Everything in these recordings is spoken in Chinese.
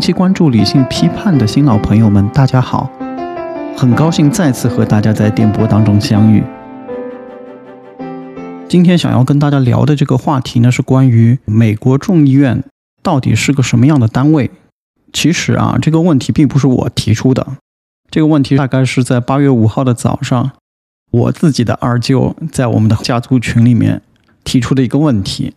期关注理性批判的新老朋友们，大家好！很高兴再次和大家在电波当中相遇。今天想要跟大家聊的这个话题呢，是关于美国众议院到底是个什么样的单位。其实啊，这个问题并不是我提出的，这个问题大概是在八月五号的早上，我自己的二舅在我们的家族群里面提出的一个问题。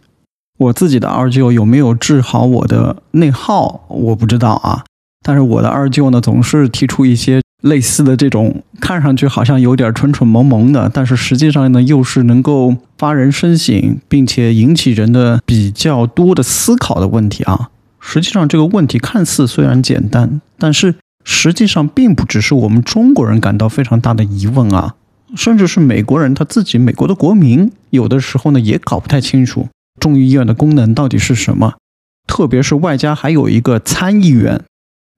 我自己的二舅有没有治好我的内耗，我不知道啊。但是我的二舅呢，总是提出一些类似的这种看上去好像有点蠢蠢萌萌的，但是实际上呢，又是能够发人深省，并且引起人的比较多的思考的问题啊。实际上这个问题看似虽然简单，但是实际上并不只是我们中国人感到非常大的疑问啊，甚至是美国人他自己，美国的国民有的时候呢也搞不太清楚。众议院的功能到底是什么？特别是外加还有一个参议院，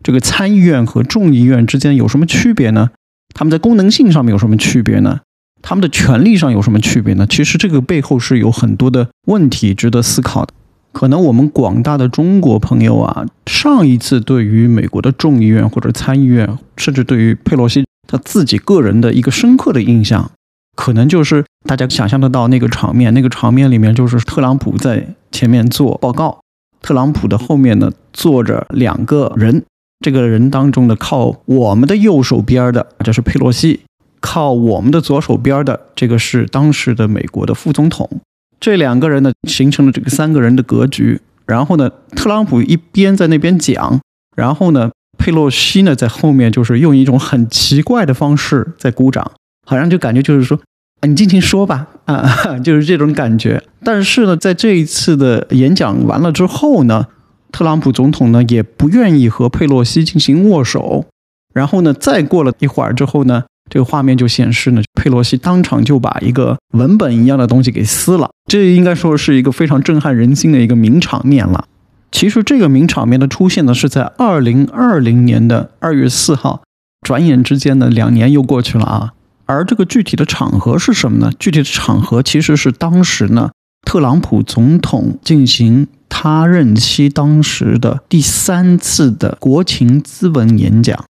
这个参议院和众议院之间有什么区别呢？他们在功能性上面有什么区别呢？他们的权利上有什么区别呢？其实这个背后是有很多的问题值得思考的。可能我们广大的中国朋友啊，上一次对于美国的众议院或者参议院，甚至对于佩洛西他自己个人的一个深刻的印象。可能就是大家想象得到那个场面，那个场面里面就是特朗普在前面做报告，特朗普的后面呢坐着两个人，这个人当中的靠我们的右手边的这是佩洛西，靠我们的左手边的这个是当时的美国的副总统，这两个人呢形成了这个三个人的格局，然后呢特朗普一边在那边讲，然后呢佩洛西呢在后面就是用一种很奇怪的方式在鼓掌。好像就感觉就是说，啊你尽情说吧，啊，就是这种感觉。但是呢，在这一次的演讲完了之后呢，特朗普总统呢也不愿意和佩洛西进行握手。然后呢，再过了一会儿之后呢，这个画面就显示呢，佩洛西当场就把一个文本一样的东西给撕了。这应该说是一个非常震撼人心的一个名场面了。其实这个名场面的出现呢，是在二零二零年的二月四号。转眼之间呢，两年又过去了啊。而这个具体的场合是什么呢？具体的场合其实是当时呢，特朗普总统进行他任期当时的第三次的国情咨文演讲。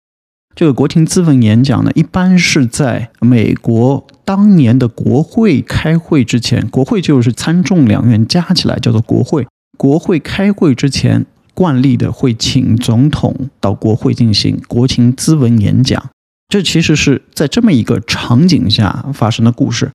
这个国情咨文演讲呢，一般是在美国当年的国会开会之前，国会就是参众两院加起来叫做国会。国会开会之前，惯例的会请总统到国会进行国情咨文演讲。这其实是在这么一个场景下发生的故事。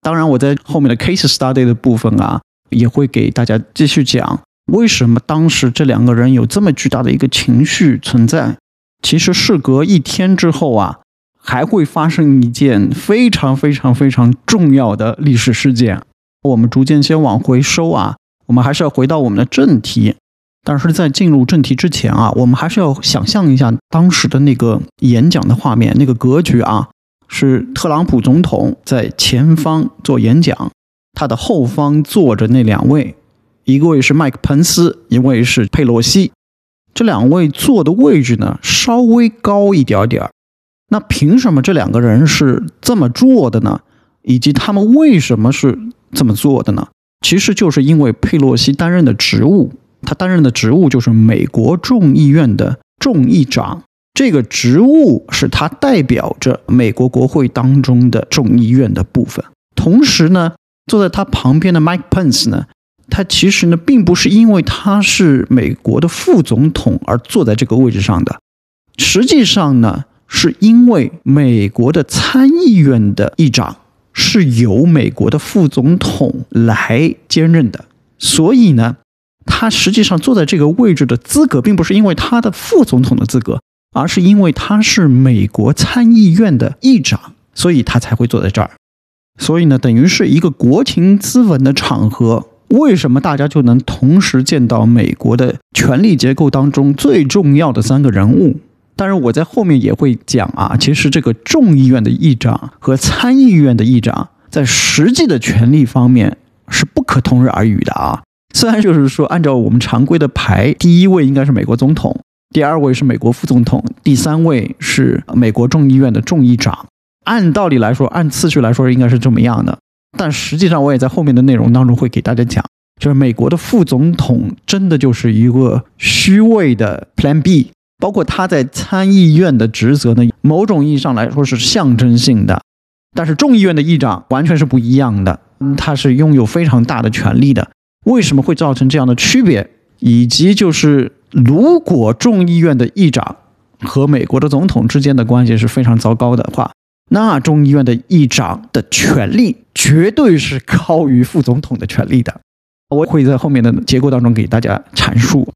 当然，我在后面的 case study 的部分啊，也会给大家继续讲为什么当时这两个人有这么巨大的一个情绪存在。其实事隔一天之后啊，还会发生一件非常非常非常重要的历史事件。我们逐渐先往回收啊，我们还是要回到我们的正题。但是在进入正题之前啊，我们还是要想象一下当时的那个演讲的画面，那个格局啊，是特朗普总统在前方做演讲，他的后方坐着那两位，一位是麦克彭斯，一位是佩洛西，这两位坐的位置呢稍微高一点点。那凭什么这两个人是这么坐的呢？以及他们为什么是这么做的呢？其实就是因为佩洛西担任的职务。他担任的职务就是美国众议院的众议长，这个职务是他代表着美国国会当中的众议院的部分。同时呢，坐在他旁边的 Mike Pence 呢，他其实呢并不是因为他是美国的副总统而坐在这个位置上的，实际上呢是因为美国的参议院的议长是由美国的副总统来兼任的，所以呢。他实际上坐在这个位置的资格，并不是因为他的副总统的资格，而是因为他是美国参议院的议长，所以他才会坐在这儿。所以呢，等于是一个国情咨文的场合。为什么大家就能同时见到美国的权力结构当中最重要的三个人物？当然，我在后面也会讲啊。其实这个众议院的议长和参议院的议长在实际的权力方面是不可同日而语的啊。虽然就是说，按照我们常规的排，第一位应该是美国总统，第二位是美国副总统，第三位是美国众议院的众议长。按道理来说，按次序来说应该是这么样的。但实际上，我也在后面的内容当中会给大家讲，就是美国的副总统真的就是一个虚伪的 Plan B，包括他在参议院的职责呢，某种意义上来说是象征性的，但是众议院的议长完全是不一样的，他是拥有非常大的权力的。为什么会造成这样的区别？以及就是如果众议院的议长和美国的总统之间的关系是非常糟糕的话，那众议院的议长的权力绝对是高于副总统的权力的。我会在后面的结构当中给大家阐述。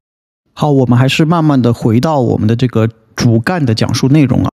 好，我们还是慢慢的回到我们的这个主干的讲述内容啊。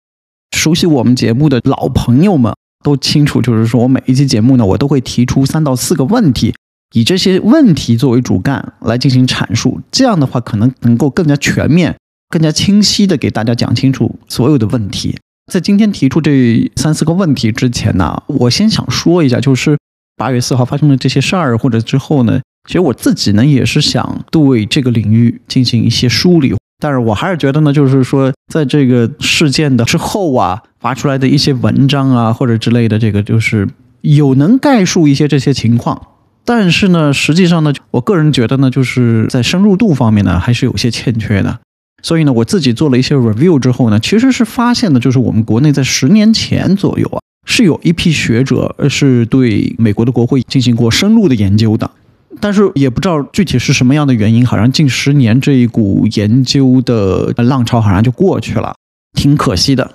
熟悉我们节目的老朋友们都清楚，就是说我每一期节目呢，我都会提出三到四个问题，以这些问题作为主干来进行阐述。这样的话，可能能够更加全面、更加清晰的给大家讲清楚所有的问题。在今天提出这三四个问题之前呢，我先想说一下，就是八月四号发生的这些事儿，或者之后呢。其实我自己呢也是想对这个领域进行一些梳理，但是我还是觉得呢，就是说在这个事件的之后啊，发出来的一些文章啊或者之类的，这个就是有能概述一些这些情况，但是呢，实际上呢，我个人觉得呢，就是在深入度方面呢还是有些欠缺的。所以呢，我自己做了一些 review 之后呢，其实是发现的，就是我们国内在十年前左右啊，是有一批学者是对美国的国会进行过深入的研究的。但是也不知道具体是什么样的原因，好像近十年这一股研究的浪潮好像就过去了，挺可惜的。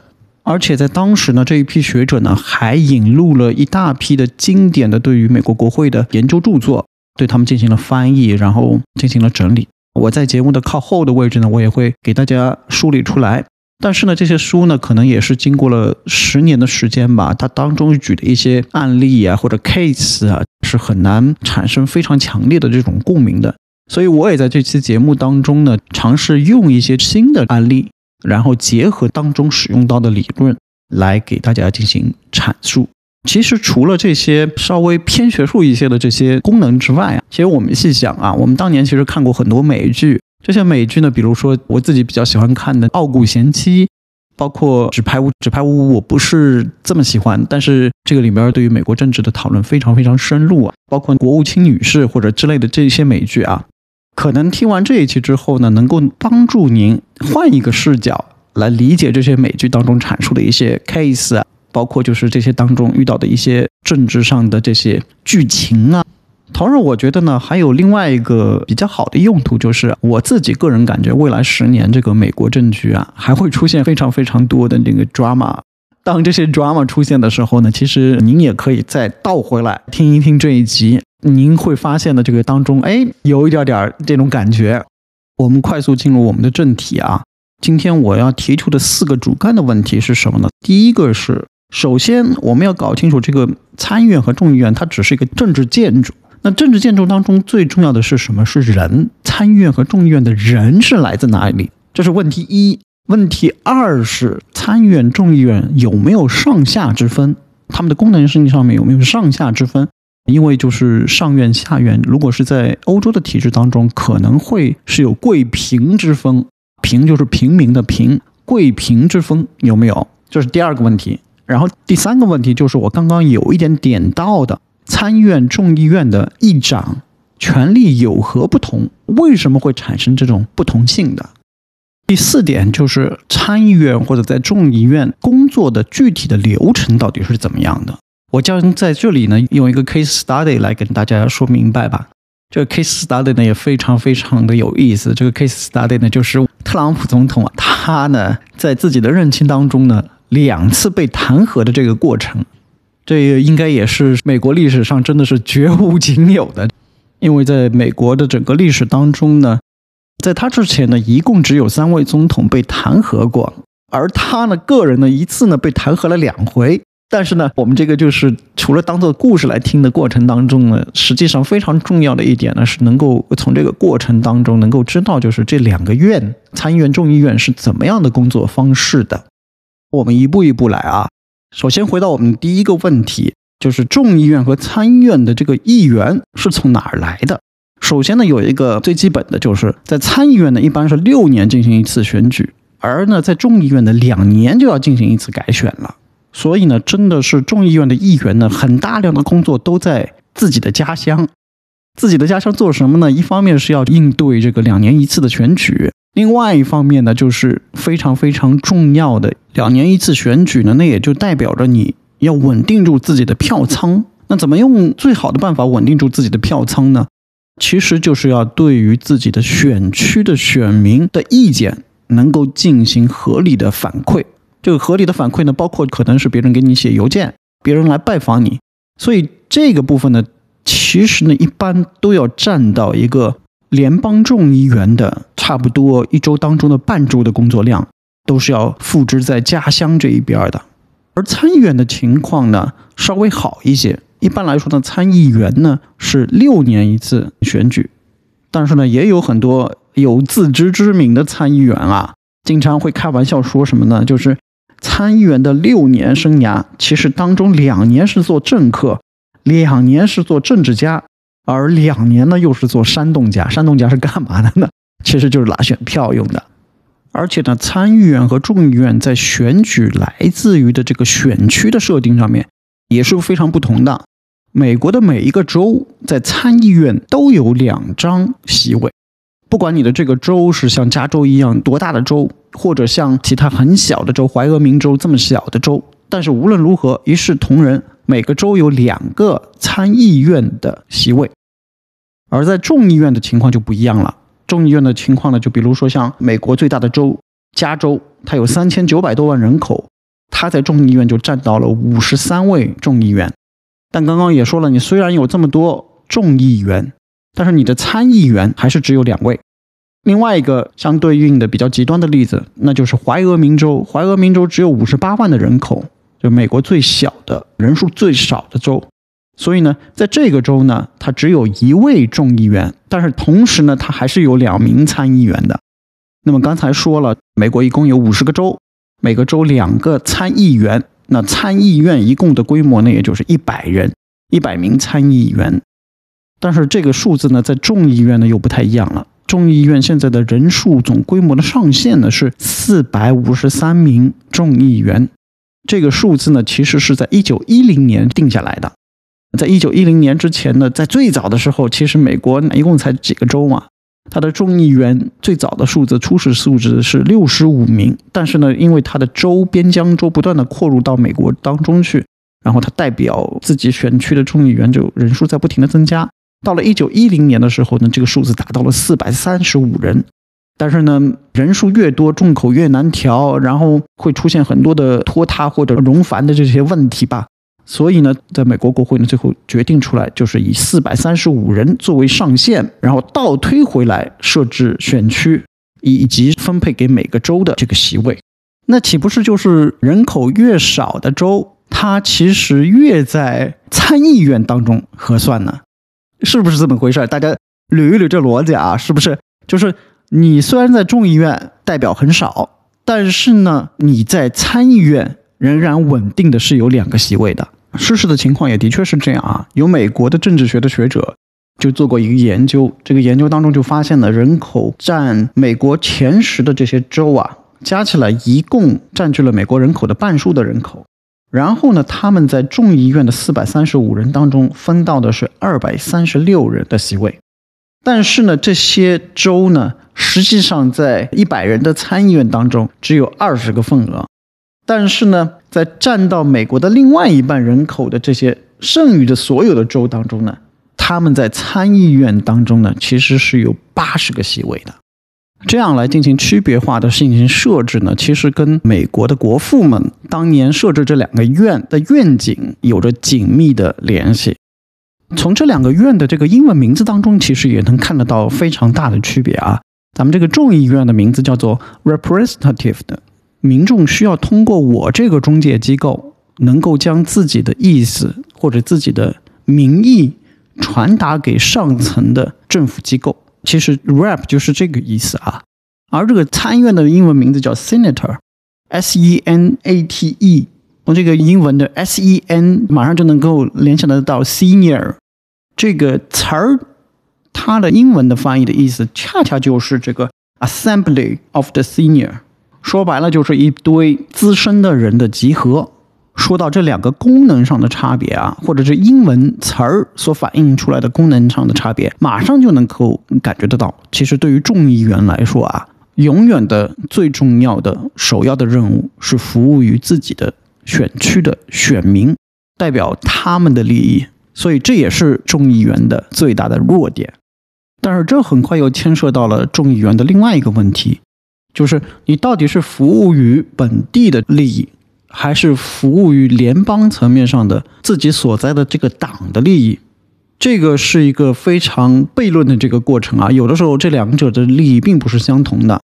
而且在当时呢，这一批学者呢还引入了一大批的经典的对于美国国会的研究著作，对他们进行了翻译，然后进行了整理。我在节目的靠后的位置呢，我也会给大家梳理出来。但是呢，这些书呢，可能也是经过了十年的时间吧。它当中举的一些案例啊，或者 case 啊，是很难产生非常强烈的这种共鸣的。所以我也在这期节目当中呢，尝试用一些新的案例，然后结合当中使用到的理论，来给大家进行阐述。其实除了这些稍微偏学术一些的这些功能之外啊，其实我们细想啊，我们当年其实看过很多美剧。这些美剧呢，比如说我自己比较喜欢看的《傲骨贤妻》，包括《纸牌屋》。《纸牌屋》我不是这么喜欢，但是这个里边对于美国政治的讨论非常非常深入啊。包括《国务卿女士》或者之类的这些美剧啊，可能听完这一期之后呢，能够帮助您换一个视角来理解这些美剧当中阐述的一些 case 啊，包括就是这些当中遇到的一些政治上的这些剧情啊。同时，我觉得呢，还有另外一个比较好的用途，就是我自己个人感觉，未来十年这个美国政局啊，还会出现非常非常多的那个 drama。当这些 drama 出现的时候呢，其实您也可以再倒回来听一听这一集，您会发现的这个当中，哎，有一点点这种感觉。我们快速进入我们的正题啊，今天我要提出的四个主干的问题是什么呢？第一个是，首先我们要搞清楚这个参议院和众议院，它只是一个政治建筑。那政治建筑当中最重要的是什么？是人。参议院和众议院的人是来自哪里？这是问题一。问题二是参议院、众议院有没有上下之分？他们的功能性上面有没有上下之分？因为就是上院、下院，如果是在欧洲的体制当中，可能会是有贵平之分。平就是平民的平，贵平之分有没有？这是第二个问题。然后第三个问题就是我刚刚有一点点到的。参议院、众议院的议长权力有何不同？为什么会产生这种不同性的？第四点就是参议院或者在众议院工作的具体的流程到底是怎么样的？我将在这里呢用一个 case study 来跟大家说明白吧。这个 case study 呢也非常非常的有意思。这个 case study 呢就是特朗普总统啊，他呢在自己的任期当中呢两次被弹劾的这个过程。这应该也是美国历史上真的是绝无仅有的，因为在美国的整个历史当中呢，在他之前呢，一共只有三位总统被弹劾过，而他呢个人呢一次呢被弹劾了两回。但是呢，我们这个就是除了当做故事来听的过程当中呢，实际上非常重要的一点呢，是能够从这个过程当中能够知道，就是这两个院参议院、众议院是怎么样的工作方式的。我们一步一步来啊。首先回到我们第一个问题，就是众议院和参议院的这个议员是从哪儿来的？首先呢，有一个最基本的就是在参议院呢，一般是六年进行一次选举，而呢在众议院呢，两年就要进行一次改选了。所以呢，真的是众议院的议员呢，很大量的工作都在自己的家乡。自己的家乡做什么呢？一方面是要应对这个两年一次的选举，另外一方面呢，就是非常非常重要的两年一次选举呢，那也就代表着你要稳定住自己的票仓。那怎么用最好的办法稳定住自己的票仓呢？其实就是要对于自己的选区的选民的意见能够进行合理的反馈。这个合理的反馈呢，包括可能是别人给你写邮件，别人来拜访你，所以这个部分呢。其实呢，一般都要占到一个联邦众议员的差不多一周当中的半周的工作量，都是要付之在家乡这一边的。而参议员的情况呢，稍微好一些。一般来说呢，参议员呢是六年一次选举，但是呢，也有很多有自知之明的参议员啊，经常会开玩笑说什么呢？就是参议员的六年生涯，其实当中两年是做政客。两年是做政治家，而两年呢又是做煽动家。煽动家是干嘛的呢？其实就是拉选票用的。而且呢，参议院和众议院在选举来自于的这个选区的设定上面也是非常不同的。美国的每一个州在参议院都有两张席位，不管你的这个州是像加州一样多大的州，或者像其他很小的州，怀俄明州这么小的州，但是无论如何一视同仁。每个州有两个参议院的席位，而在众议院的情况就不一样了。众议院的情况呢，就比如说像美国最大的州加州，它有三千九百多万人口，它在众议院就占到了五十三位众议员。但刚刚也说了，你虽然有这么多众议员，但是你的参议员还是只有两位。另外一个相对应的比较极端的例子，那就是怀俄明州，怀俄明州只有五十八万的人口。就美国最小的人数最少的州，所以呢，在这个州呢，它只有一位众议员，但是同时呢，它还是有两名参议员的。那么刚才说了，美国一共有五十个州，每个州两个参议员，那参议院一共的规模呢，也就是一百人，一百名参议员。但是这个数字呢，在众议院呢又不太一样了。众议院现在的人数总规模的上限呢是四百五十三名众议员。这个数字呢，其实是在一九一零年定下来的。在一九一零年之前呢，在最早的时候，其实美国一共才几个州嘛，它的众议员最早的数字初始数字是六十五名。但是呢，因为它的州边疆州不断的扩入到美国当中去，然后它代表自己选区的众议员就人数在不停的增加。到了一九一零年的时候呢，这个数字达到了四百三十五人。但是呢，人数越多，众口越难调，然后会出现很多的拖沓或者冗繁的这些问题吧。所以呢，在美国国会呢，最后决定出来，就是以四百三十五人作为上限，然后倒推回来设置选区以及分配给每个州的这个席位。那岂不是就是人口越少的州，它其实越在参议院当中合算呢？是不是这么回事？大家捋一捋这逻辑啊，是不是就是？你虽然在众议院代表很少，但是呢，你在参议院仍然稳定的是有两个席位的。事实的情况也的确是这样啊。有美国的政治学的学者就做过一个研究，这个研究当中就发现了，人口占美国前十的这些州啊，加起来一共占据了美国人口的半数的人口。然后呢，他们在众议院的四百三十五人当中分到的是二百三十六人的席位。但是呢，这些州呢。实际上，在一百人的参议院当中，只有二十个份额。但是呢，在占到美国的另外一半人口的这些剩余的所有的州当中呢，他们在参议院当中呢，其实是有八十个席位的。这样来进行区别化的进行设置呢，其实跟美国的国父们当年设置这两个院的愿景有着紧密的联系。从这两个院的这个英文名字当中，其实也能看得到非常大的区别啊。咱们这个众议院的名字叫做 representative 的，民众需要通过我这个中介机构，能够将自己的意思或者自己的民意传达给上层的政府机构。其实 rep 就是这个意思啊。而这个参院的英文名字叫 senator，s e n a t e，从这个英文的 s e n 马上就能够联想得到 senior 这个词儿。它的英文的翻译的意思，恰恰就是这个 assembly of the senior，说白了就是一堆资深的人的集合。说到这两个功能上的差别啊，或者是英文词儿所反映出来的功能上的差别，马上就能够感觉得到。其实对于众议员来说啊，永远的最重要的、首要的任务是服务于自己的选区的选民，代表他们的利益。所以这也是众议员的最大的弱点。但是这很快又牵涉到了众议员的另外一个问题，就是你到底是服务于本地的利益。还是服务于联邦层面上的自己所在的这个党的利益，这个是一个非常悖论的这个过程啊。有的时候这两者的利益并不是相同的，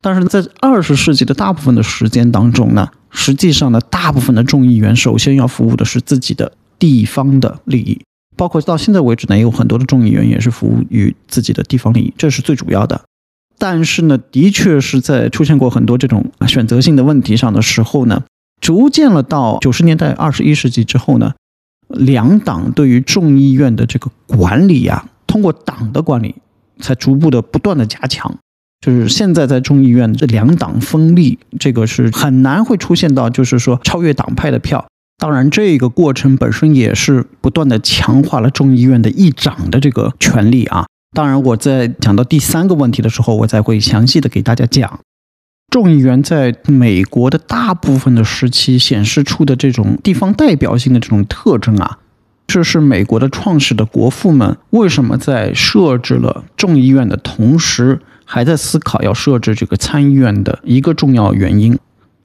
但是在二十世纪的大部分的时间当中呢，实际上呢，大部分的众议员首先要服务的是自己的地方的利益，包括到现在为止呢，也有很多的众议员也是服务于自己的地方利益，这是最主要的。但是呢，的确是在出现过很多这种选择性的问题上的时候呢。逐渐了到九十年代二十一世纪之后呢，两党对于众议院的这个管理呀，通过党的管理，才逐步的不断的加强。就是现在在众议院这两党分立，这个是很难会出现到就是说超越党派的票。当然，这个过程本身也是不断的强化了众议院的议长的这个权利啊。当然，我在讲到第三个问题的时候，我才会详细的给大家讲。众议员在美国的大部分的时期显示出的这种地方代表性的这种特征啊，这是美国的创始的国父们为什么在设置了众议院的同时，还在思考要设置这个参议院的一个重要原因。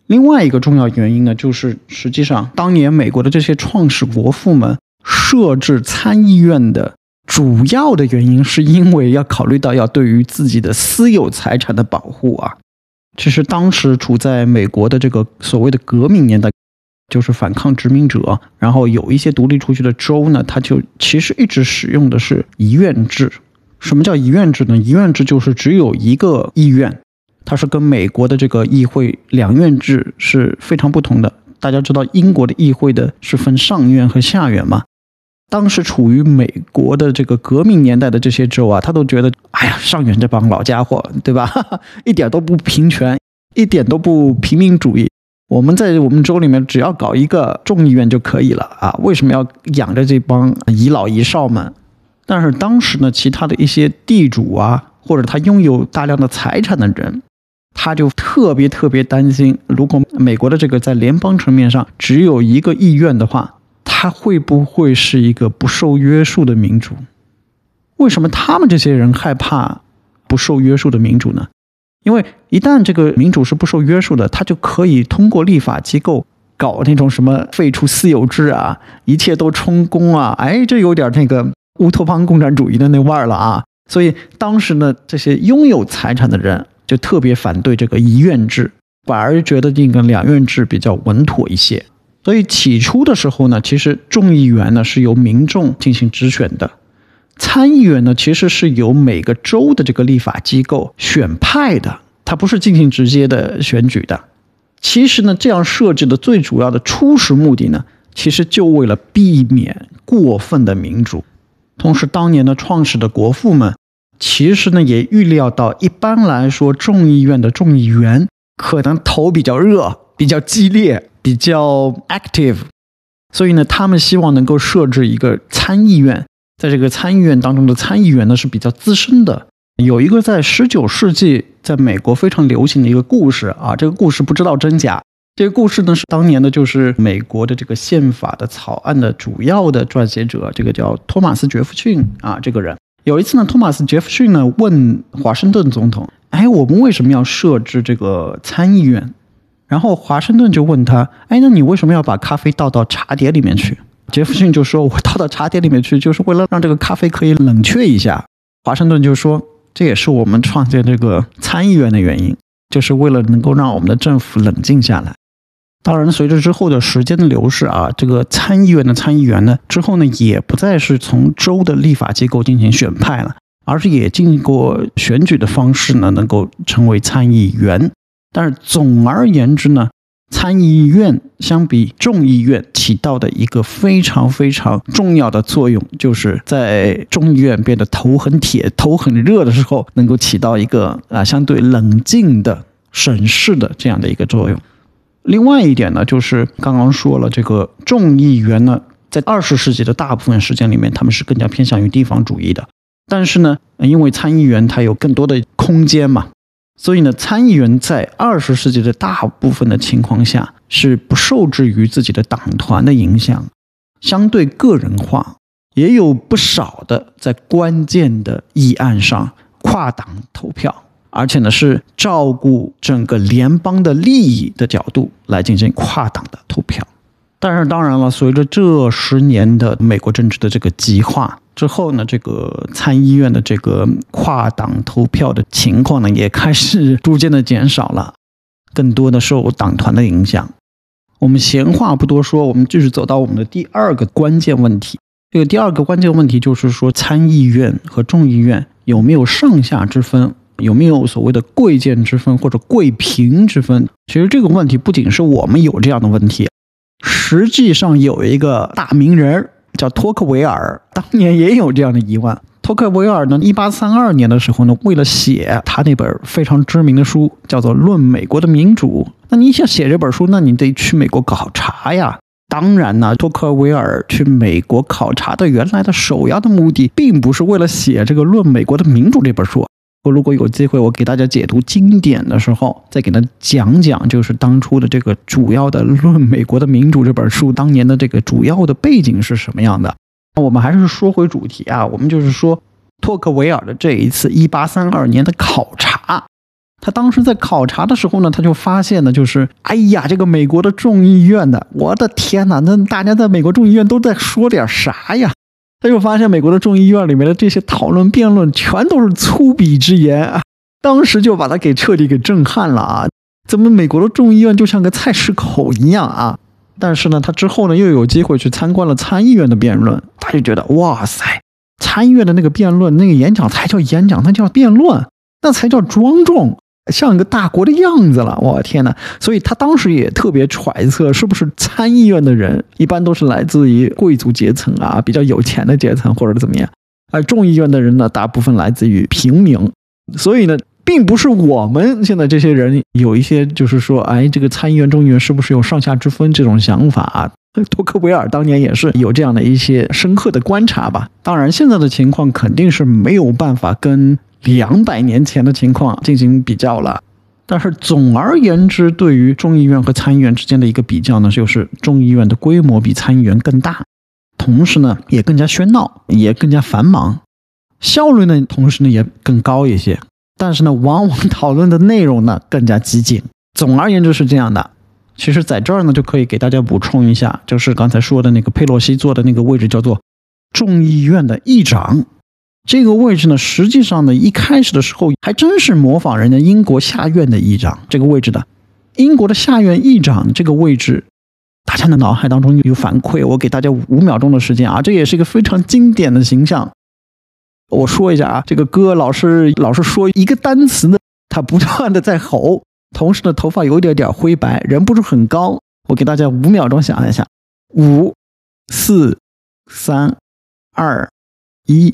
另外一个重要原因呢，就是实际上当年美国的这些创始国父们设置参议院的主要的原因，是因为要考虑到要对于自己的私有财产的保护啊。其实当时处在美国的这个所谓的革命年代，就是反抗殖民者，然后有一些独立出去的州呢，它就其实一直使用的是议院制。什么叫议院制呢？议院制就是只有一个议院，它是跟美国的这个议会两院制是非常不同的。大家知道英国的议会的是分上院和下院吗？当时处于美国的这个革命年代的这些州啊，他都觉得，哎呀，上元这帮老家伙，对吧？一点都不平权，一点都不平民主义。我们在我们州里面只要搞一个众议院就可以了啊，为什么要养着这帮遗老遗少们？但是当时呢，其他的一些地主啊，或者他拥有大量的财产的人，他就特别特别担心，如果美国的这个在联邦层面上只有一个议院的话。他会不会是一个不受约束的民主？为什么他们这些人害怕不受约束的民主呢？因为一旦这个民主是不受约束的，他就可以通过立法机构搞那种什么废除私有制啊，一切都充公啊，哎，这有点那个乌托邦共产主义的那味儿了啊！所以当时呢，这些拥有财产的人就特别反对这个一院制，反而觉得这个两院制比较稳妥一些。所以起初的时候呢，其实众议员呢是由民众进行直选的，参议员呢其实是由每个州的这个立法机构选派的，它不是进行直接的选举的。其实呢，这样设置的最主要的初始目的呢，其实就为了避免过分的民主。同时，当年的创始的国父们，其实呢也预料到，一般来说众议院的众议员可能头比较热，比较激烈。比较 active，所以呢，他们希望能够设置一个参议院，在这个参议院当中的参议员呢是比较资深的。有一个在十九世纪在美国非常流行的一个故事啊，这个故事不知道真假。这个故事呢是当年的，就是美国的这个宪法的草案的主要的撰写者，这个叫托马斯·杰弗逊啊，这个人有一次呢，托马斯·杰弗逊呢问华盛顿总统：“哎，我们为什么要设置这个参议院？”然后华盛顿就问他：“哎，那你为什么要把咖啡倒到茶碟里面去？”杰弗逊就说：“我倒到茶碟里面去，就是为了让这个咖啡可以冷却一下。”华盛顿就说：“这也是我们创建这个参议院的原因，就是为了能够让我们的政府冷静下来。”当然，随着之后的时间的流逝啊，这个参议院的参议员呢，之后呢也不再是从州的立法机构进行选派了，而是也经过选举的方式呢，能够成为参议员。但是总而言之呢，参议院相比众议院起到的一个非常非常重要的作用，就是在众议院变得头很铁、头很热的时候，能够起到一个啊相对冷静的审视的这样的一个作用。另外一点呢，就是刚刚说了，这个众议员呢，在二十世纪的大部分时间里面，他们是更加偏向于地方主义的。但是呢，因为参议员他有更多的空间嘛，所以呢，参议员在二十世纪的大部分的情况下是不受制于自己的党团的影响，相对个人化，也有不少的在关键的议案上跨党投票。而且呢，是照顾整个联邦的利益的角度来进行跨党的投票。但是，当然了，随着这十年的美国政治的这个极化之后呢，这个参议院的这个跨党投票的情况呢，也开始逐渐的减少了，更多的受党团的影响。我们闲话不多说，我们继续走到我们的第二个关键问题。这个第二个关键问题就是说，参议院和众议院有没有上下之分？有没有所谓的贵贱之分或者贵贫之分？其实这个问题不仅是我们有这样的问题，实际上有一个大名人叫托克维尔，当年也有这样的疑问。托克维尔呢，一八三二年的时候呢，为了写他那本非常知名的书，叫做《论美国的民主》。那你想写这本书，那你得去美国考察呀。当然呢，托克维尔去美国考察的原来的首要的目的，并不是为了写这个《论美国的民主》这本书。我如果有机会，我给大家解读经典的时候，再给他讲讲，就是当初的这个主要的《论美国的民主》这本书当年的这个主要的背景是什么样的。我们还是说回主题啊，我们就是说托克维尔的这一次一八三二年的考察，他当时在考察的时候呢，他就发现呢，就是哎呀，这个美国的众议院的，我的天哪，那大家在美国众议院都在说点啥呀？他就发现美国的众议院里面的这些讨论辩论全都是粗鄙之言啊！当时就把他给彻底给震撼了啊！怎么美国的众议院就像个菜市口一样啊？但是呢，他之后呢又有机会去参观了参议院的辩论，他就觉得哇塞，参议院的那个辩论那个演讲才叫演讲，那叫辩论，那才叫庄重。像一个大国的样子了，我天哪！所以他当时也特别揣测，是不是参议院的人一般都是来自于贵族阶层啊，比较有钱的阶层，或者怎么样？而众议院的人呢，大部分来自于平民。所以呢，并不是我们现在这些人有一些就是说，哎，这个参议院、众议院是不是有上下之分这种想法啊？托克维尔当年也是有这样的一些深刻的观察吧。当然，现在的情况肯定是没有办法跟。两百年前的情况进行比较了，但是总而言之，对于众议院和参议院之间的一个比较呢，就是众议院的规模比参议院更大，同时呢也更加喧闹，也更加繁忙，效率呢同时呢也更高一些，但是呢往往讨论的内容呢更加激进。总而言之是这样的。其实在这儿呢就可以给大家补充一下，就是刚才说的那个佩洛西坐的那个位置叫做众议院的议长。这个位置呢，实际上呢，一开始的时候还真是模仿人家英国下院的议长这个位置的。英国的下院议长这个位置，大家的脑海当中有反馈。我给大家五秒钟的时间啊，这也是一个非常经典的形象。我说一下啊，这个哥老是老是说一个单词呢，他不断的在吼，同时呢，头发有一点点灰白，人不是很高。我给大家五秒钟想一下，五、四、三、二、一。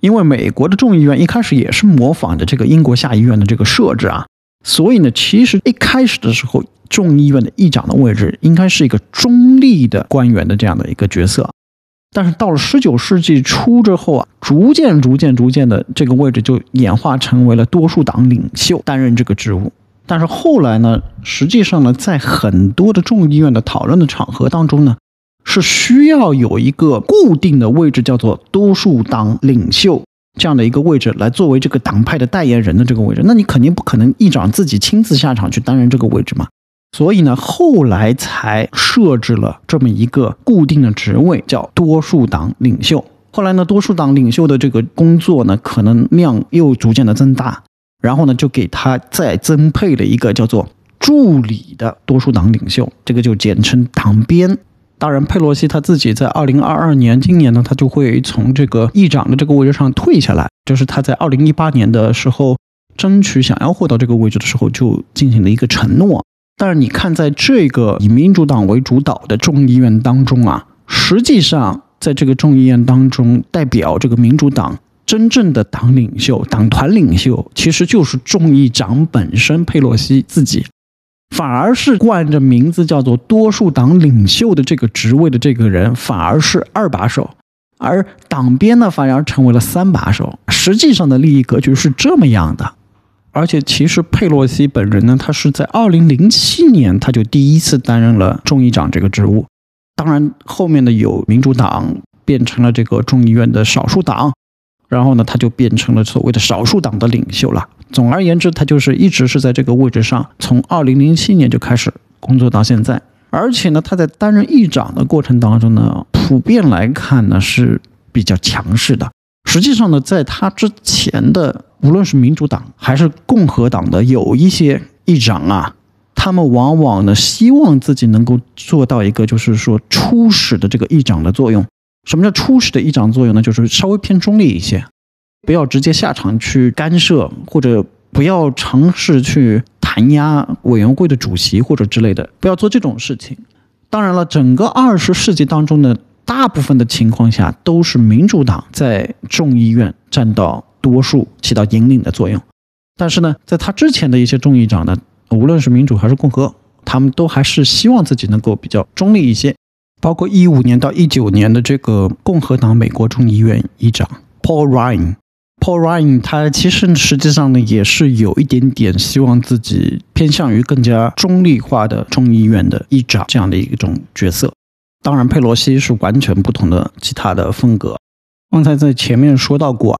因为美国的众议院一开始也是模仿着这个英国下议院的这个设置啊，所以呢，其实一开始的时候，众议院的议长的位置应该是一个中立的官员的这样的一个角色。但是到了十九世纪初之后啊，逐渐、逐渐、逐渐的这个位置就演化成为了多数党领袖担任这个职务。但是后来呢，实际上呢，在很多的众议院的讨论的场合当中呢。是需要有一个固定的位置，叫做多数党领袖这样的一个位置，来作为这个党派的代言人的这个位置。那你肯定不可能议长自己亲自下场去担任这个位置嘛。所以呢，后来才设置了这么一个固定的职位，叫多数党领袖。后来呢，多数党领袖的这个工作呢，可能量又逐渐的增大，然后呢，就给他再增配了一个叫做助理的多数党领袖，这个就简称党鞭。当然，佩洛西他自己在二零二二年，今年呢，他就会从这个议长的这个位置上退下来。就是他在二零一八年的时候争取想要获得这个位置的时候就进行了一个承诺。但是你看，在这个以民主党为主导的众议院当中啊，实际上在这个众议院当中，代表这个民主党真正的党领袖、党团领袖，其实就是众议长本身佩洛西自己。反而是冠着名字叫做多数党领袖的这个职位的这个人，反而是二把手，而党鞭呢，反而成为了三把手。实际上的利益格局是这么样的。而且，其实佩洛西本人呢，他是在二零零七年他就第一次担任了众议长这个职务。当然，后面的有民主党变成了这个众议院的少数党。然后呢，他就变成了所谓的少数党的领袖了。总而言之，他就是一直是在这个位置上，从二零零七年就开始工作到现在。而且呢，他在担任议长的过程当中呢，普遍来看呢是比较强势的。实际上呢，在他之前的，无论是民主党还是共和党的有一些议长啊，他们往往呢希望自己能够做到一个就是说初始的这个议长的作用。什么叫初始的议长作用呢？就是稍微偏中立一些，不要直接下场去干涉，或者不要尝试去弹压委员会的主席或者之类的，不要做这种事情。当然了，整个二十世纪当中呢，大部分的情况下都是民主党在众议院占到多数，起到引领的作用。但是呢，在他之前的一些众议长呢，无论是民主还是共和，他们都还是希望自己能够比较中立一些。包括一五年到一九年的这个共和党美国众议院议长 Paul Ryan Paul Ryan 他其实实际上呢也是有一点点希望自己偏向于更加中立化的众议院的议长这样的一种角色。当然，佩洛西是完全不同的其他的风格。刚才在前面说到过，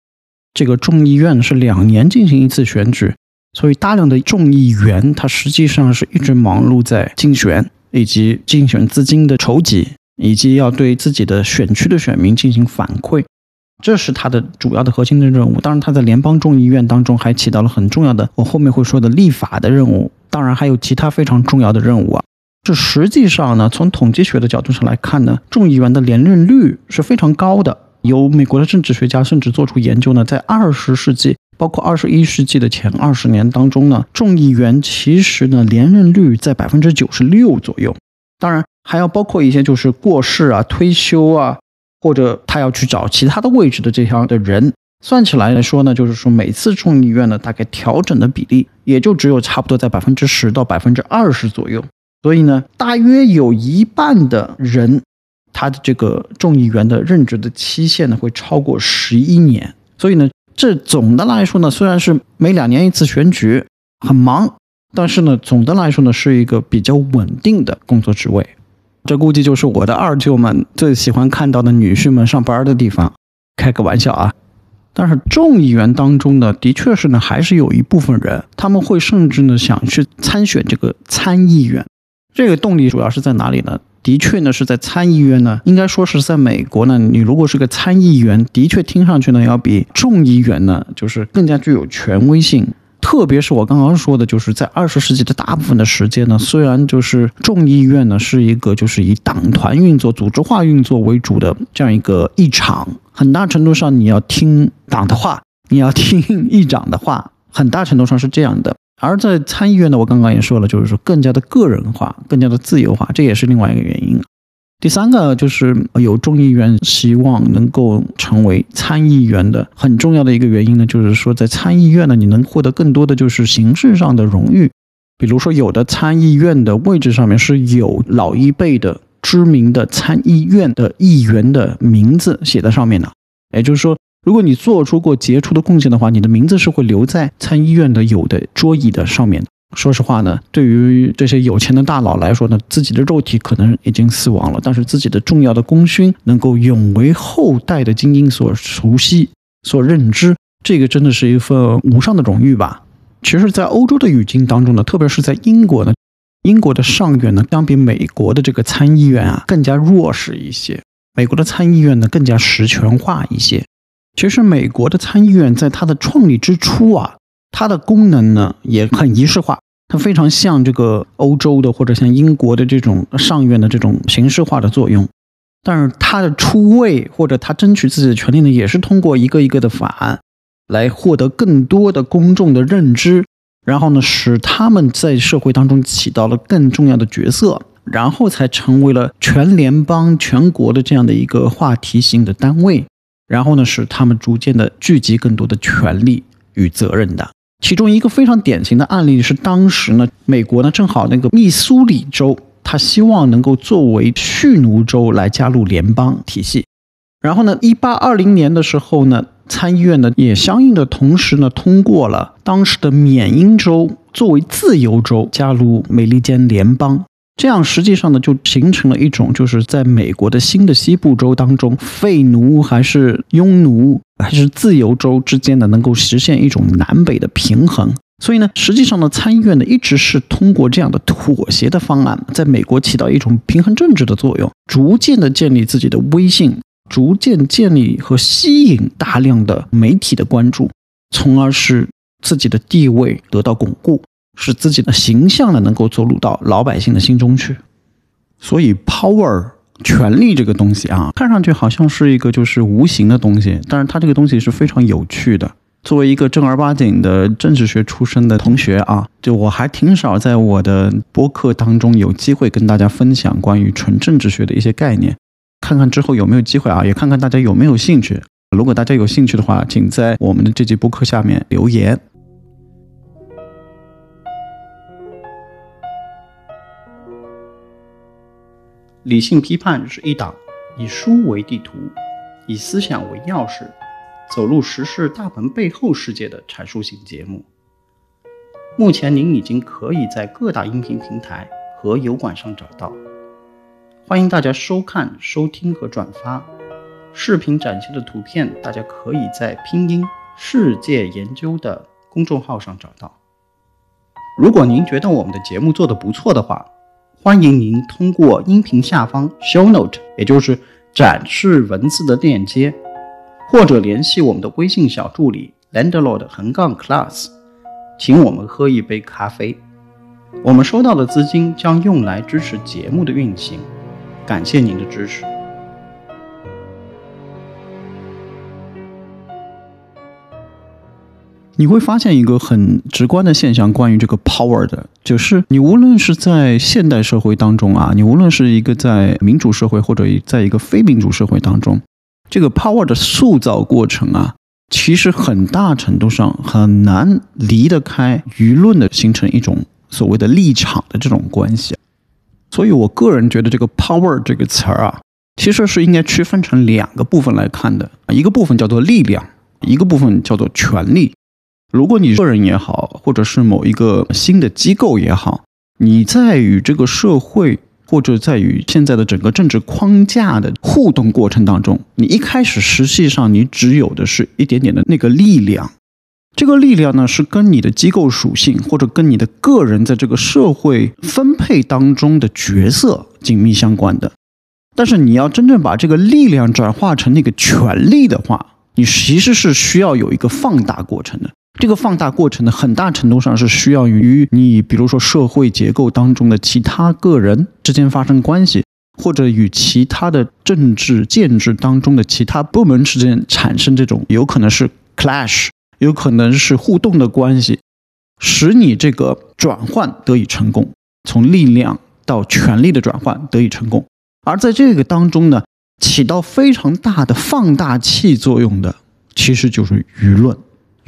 这个众议院是两年进行一次选举，所以大量的众议员他实际上是一直忙碌在竞选。以及竞选资金的筹集，以及要对自己的选区的选民进行反馈，这是他的主要的核心的任务。当然，他在联邦众议院当中还起到了很重要的，我后面会说的立法的任务。当然，还有其他非常重要的任务啊。这实际上呢，从统计学的角度上来看呢，众议员的连任率是非常高的。有美国的政治学家甚至做出研究呢，在二十世纪。包括二十一世纪的前二十年当中呢，众议员其实呢连任率在百分之九十六左右。当然还要包括一些就是过世啊、退休啊，或者他要去找其他的位置的这条的人，算起来来说呢，就是说每次众议院呢大概调整的比例也就只有差不多在百分之十到百分之二十左右。所以呢，大约有一半的人，他的这个众议员的任职的期限呢会超过十一年。所以呢。这总的来说呢，虽然是每两年一次选举，很忙，但是呢，总的来说呢，是一个比较稳定的工作职位。这估计就是我的二舅们最喜欢看到的女婿们上班的地方。开个玩笑啊！但是众议员当中呢，的确是呢，还是有一部分人，他们会甚至呢想去参选这个参议员。这个动力主要是在哪里呢？的确呢，是在参议院呢，应该说是在美国呢。你如果是个参议员，的确听上去呢，要比众议员呢，就是更加具有权威性。特别是我刚刚说的，就是在二十世纪的大部分的时间呢，虽然就是众议院呢是一个就是以党团运作、组织化运作为主的这样一个议场，很大程度上你要听党的话，你要听议长的话，很大程度上是这样的。而在参议院呢，我刚刚也说了，就是说更加的个人化，更加的自由化，这也是另外一个原因。第三个就是有众议员希望能够成为参议员的很重要的一个原因呢，就是说在参议院呢，你能获得更多的就是形式上的荣誉，比如说有的参议院的位置上面是有老一辈的知名的参议院的议员的名字写在上面的，也就是说。如果你做出过杰出的贡献的话，你的名字是会留在参议院的有的桌椅的上面。说实话呢，对于这些有钱的大佬来说呢，自己的肉体可能已经死亡了，但是自己的重要的功勋能够永为后代的精英所熟悉、所认知，这个真的是一份无上的荣誉吧。其实，在欧洲的语境当中呢，特别是在英国呢，英国的上院呢，相比美国的这个参议院啊，更加弱势一些；美国的参议院呢，更加实权化一些。其实，美国的参议院在它的创立之初啊，它的功能呢也很仪式化。它非常像这个欧洲的或者像英国的这种上院的这种形式化的作用。但是他的出位或者他争取自己的权利呢，也是通过一个一个的法案来获得更多的公众的认知，然后呢，使他们在社会当中起到了更重要的角色，然后才成为了全联邦、全国的这样的一个话题性的单位，然后呢，使他们逐渐的聚集更多的权利与责任的。其中一个非常典型的案例是，当时呢，美国呢正好那个密苏里州。他希望能够作为蓄奴州来加入联邦体系，然后呢，一八二零年的时候呢，参议院呢也相应的同时呢通过了当时的缅因州作为自由州加入美利坚联邦，这样实际上呢就形成了一种就是在美国的新的西部州当中，废奴还是拥奴还是自由州之间呢能够实现一种南北的平衡。所以呢，实际上呢，参议院呢一直是通过这样的妥协的方案，在美国起到一种平衡政治的作用，逐渐的建立自己的威信，逐渐建立和吸引大量的媒体的关注，从而使自己的地位得到巩固，使自己的形象呢能够走入到老百姓的心中去。所以，power 权力这个东西啊，看上去好像是一个就是无形的东西，但是它这个东西是非常有趣的。作为一个正儿八经的政治学出身的同学啊，就我还挺少在我的播客当中有机会跟大家分享关于纯政治学的一些概念。看看之后有没有机会啊，也看看大家有没有兴趣。如果大家有兴趣的话，请在我们的这期播客下面留言。理性批判是一档以书为地图，以思想为钥匙。走入时事大门背后世界的阐述型节目。目前您已经可以在各大音频平台和油管上找到，欢迎大家收看、收听和转发。视频展现的图片，大家可以在拼音“世界研究”的公众号上找到。如果您觉得我们的节目做得不错的话，欢迎您通过音频下方 “show note”，也就是展示文字的链接。或者联系我们的微信小助理 landlord 横杠 class，请我们喝一杯咖啡。我们收到的资金将用来支持节目的运行，感谢您的支持。你会发现一个很直观的现象，关于这个 power 的，就是你无论是在现代社会当中啊，你无论是一个在民主社会或者在一个非民主社会当中。这个 power 的塑造过程啊，其实很大程度上很难离得开舆论的形成一种所谓的立场的这种关系，所以我个人觉得这个 power 这个词儿啊，其实是应该区分成两个部分来看的，一个部分叫做力量，一个部分叫做权力。如果你个人也好，或者是某一个新的机构也好，你在与这个社会。或者在于现在的整个政治框架的互动过程当中，你一开始实际上你只有的是一点点的那个力量，这个力量呢是跟你的机构属性或者跟你的个人在这个社会分配当中的角色紧密相关的。但是你要真正把这个力量转化成那个权力的话，你其实是需要有一个放大过程的。这个放大过程呢，很大程度上是需要与你，比如说社会结构当中的其他个人之间发生关系，或者与其他的政治建制当中的其他部门之间产生这种有可能是 clash，有可能是互动的关系，使你这个转换得以成功，从力量到权力的转换得以成功。而在这个当中呢，起到非常大的放大器作用的，其实就是舆论。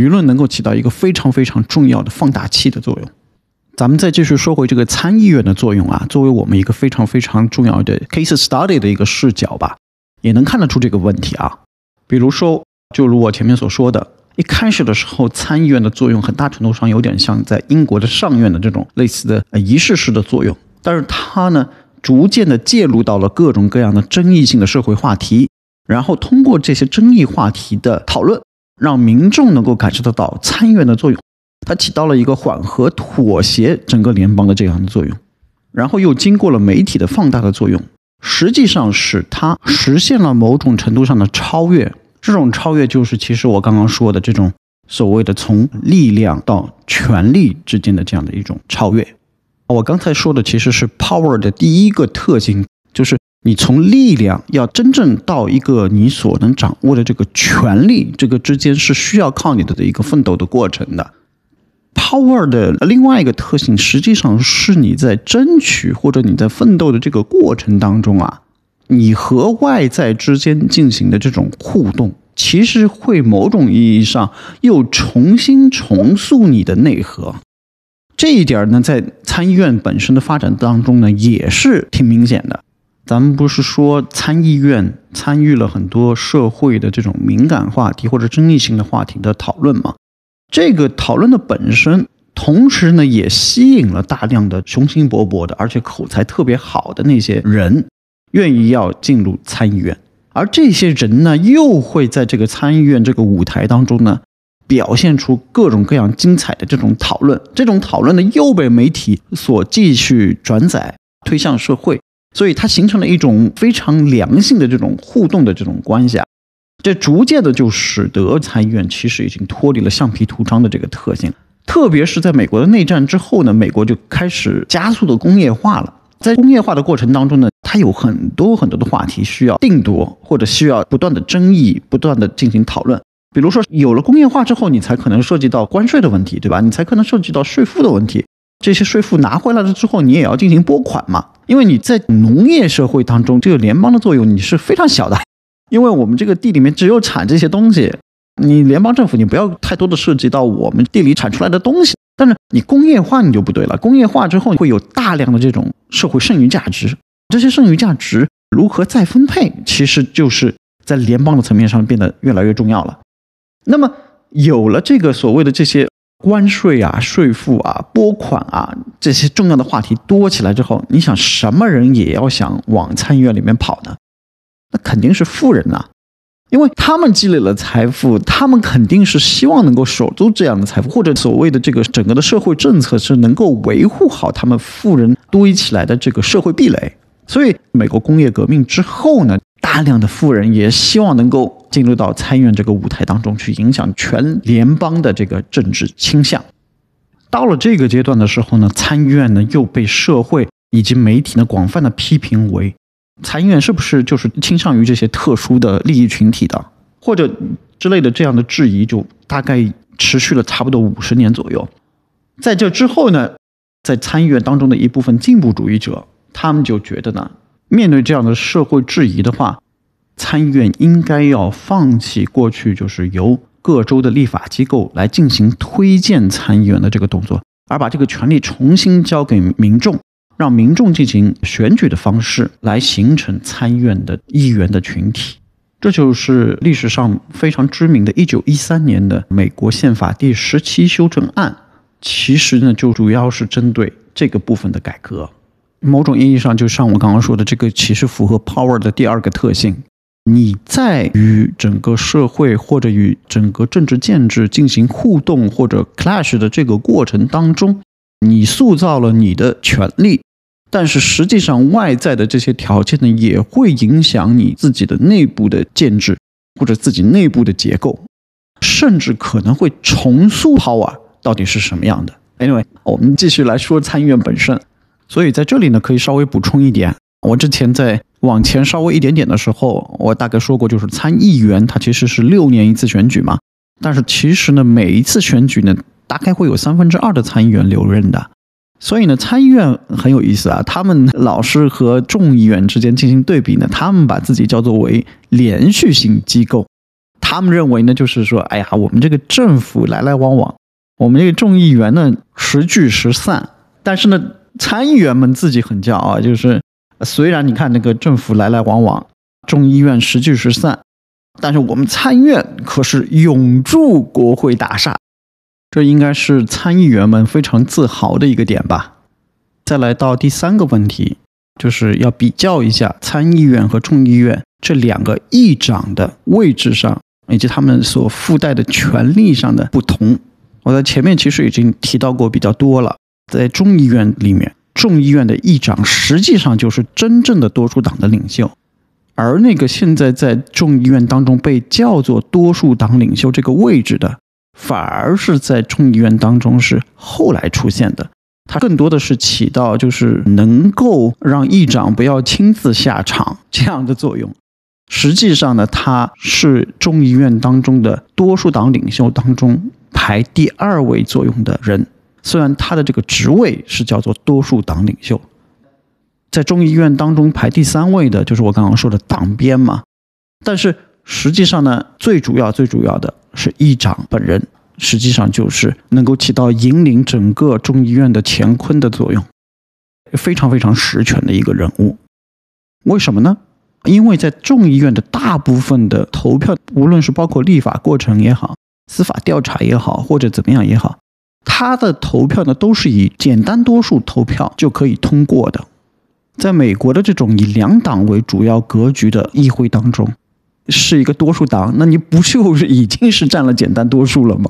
舆论能够起到一个非常非常重要的放大器的作用。咱们再继续说回这个参议院的作用啊，作为我们一个非常非常重要的 case study 的一个视角吧，也能看得出这个问题啊。比如说，就如我前面所说的，一开始的时候，参议院的作用很大程度上有点像在英国的上院的这种类似的仪式式的作用，但是它呢，逐渐的介入到了各种各样的争议性的社会话题，然后通过这些争议话题的讨论。让民众能够感受得到参议院的作用，它起到了一个缓和、妥协整个联邦的这样的作用，然后又经过了媒体的放大的作用，实际上使它实现了某种程度上的超越。这种超越就是其实我刚刚说的这种所谓的从力量到权力之间的这样的一种超越。我刚才说的其实是 power 的第一个特性，就是你从力量要真正到一个你所能掌握的这个权力，这个之间是需要靠你的的一个奋斗的过程的。power 的另外一个特性，实际上是你在争取或者你在奋斗的这个过程当中啊，你和外在之间进行的这种互动，其实会某种意义上又重新重塑你的内核。这一点呢，在参议院本身的发展当中呢，也是挺明显的。咱们不是说参议院参与了很多社会的这种敏感话题或者争议性的话题的讨论吗？这个讨论的本身，同时呢，也吸引了大量的雄心勃勃的，而且口才特别好的那些人，愿意要进入参议院。而这些人呢，又会在这个参议院这个舞台当中呢，表现出各种各样精彩的这种讨论。这种讨论呢，又被媒体所继续转载推向社会，所以它形成了一种非常良性的这种互动的这种关系啊。这逐渐的就使得参议院其实已经脱离了橡皮图章的这个特性，特别是在美国的内战之后呢，美国就开始加速的工业化了。在工业化的过程当中呢，它有很多很多的话题需要定夺，或者需要不断的争议，不断的进行讨论。比如说，有了工业化之后，你才可能涉及到关税的问题，对吧？你才可能涉及到税负的问题。这些税负拿回来了之后，你也要进行拨款嘛？因为你在农业社会当中，这个联邦的作用你是非常小的。因为我们这个地里面只有产这些东西，你联邦政府你不要太多的涉及到我们地里产出来的东西。但是你工业化你就不对了，工业化之后会有大量的这种社会剩余价值，这些剩余价值如何再分配，其实就是在联邦的层面上变得越来越重要了。那么有了这个所谓的这些关税啊、税负啊、拨款啊这些重要的话题多起来之后，你想什么人也要想往参议院里面跑呢？那肯定是富人呐，因为他们积累了财富，他们肯定是希望能够守住这样的财富，或者所谓的这个整个的社会政策是能够维护好他们富人堆起来的这个社会壁垒。所以，美国工业革命之后呢，大量的富人也希望能够进入到参议院这个舞台当中去，影响全联邦的这个政治倾向。到了这个阶段的时候呢，参议院呢又被社会以及媒体呢广泛的批评为。参议院是不是就是倾向于这些特殊的利益群体的，或者之类的这样的质疑，就大概持续了差不多五十年左右。在这之后呢，在参议院当中的一部分进步主义者，他们就觉得呢，面对这样的社会质疑的话，参议院应该要放弃过去就是由各州的立法机构来进行推荐参议员的这个动作，而把这个权利重新交给民众。让民众进行选举的方式来形成参议院的议员的群体，这就是历史上非常知名的1913年的美国宪法第十七修正案。其实呢，就主要是针对这个部分的改革。某种意义上，就像我刚刚说的，这个其实符合 power 的第二个特性。你在与整个社会或者与整个政治建制进行互动或者 clash 的这个过程当中，你塑造了你的权利。但是实际上，外在的这些条件呢，也会影响你自己的内部的建制，或者自己内部的结构，甚至可能会重塑 power 到底是什么样的。Anyway，我们继续来说参议院本身。所以在这里呢，可以稍微补充一点，我之前在往前稍微一点点的时候，我大概说过，就是参议员他其实是六年一次选举嘛，但是其实呢，每一次选举呢，大概会有三分之二的参议员留任的。所以呢，参议院很有意思啊。他们老是和众议院之间进行对比呢，他们把自己叫做为连续性机构。他们认为呢，就是说，哎呀，我们这个政府来来往往，我们这个众议员呢时聚时散。但是呢，参议员们自己很骄傲，就是虽然你看那个政府来来往往，众议院时聚时散，但是我们参议院可是永驻国会大厦。这应该是参议员们非常自豪的一个点吧。再来到第三个问题，就是要比较一下参议院和众议院这两个议长的位置上，以及他们所附带的权力上的不同。我在前面其实已经提到过比较多了。在众议院里面，众议院的议长实际上就是真正的多数党的领袖，而那个现在在众议院当中被叫做多数党领袖这个位置的。反而是在众议院当中是后来出现的。它更多的是起到就是能够让议长不要亲自下场这样的作用。实际上呢，他是众议院当中的多数党领袖当中排第二位作用的人。虽然他的这个职位是叫做多数党领袖，在众议院当中排第三位的就是我刚刚说的党鞭嘛。但是实际上呢，最主要最主要的是议长本人。实际上就是能够起到引领整个众议院的乾坤的作用，非常非常实权的一个人物。为什么呢？因为在众议院的大部分的投票，无论是包括立法过程也好，司法调查也好，或者怎么样也好，他的投票呢都是以简单多数投票就可以通过的。在美国的这种以两党为主要格局的议会当中，是一个多数党，那你不就是已经是占了简单多数了吗？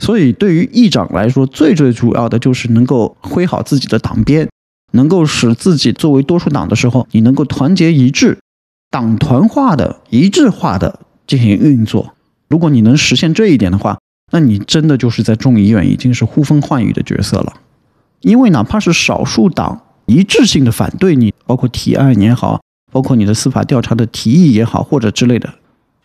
所以，对于议长来说，最最主要的就是能够挥好自己的党鞭，能够使自己作为多数党的时候，你能够团结一致、党团化的一致化的进行运作。如果你能实现这一点的话，那你真的就是在众议院已经是呼风唤雨的角色了。因为哪怕是少数党一致性的反对你，包括提案也好，包括你的司法调查的提议也好，或者之类的。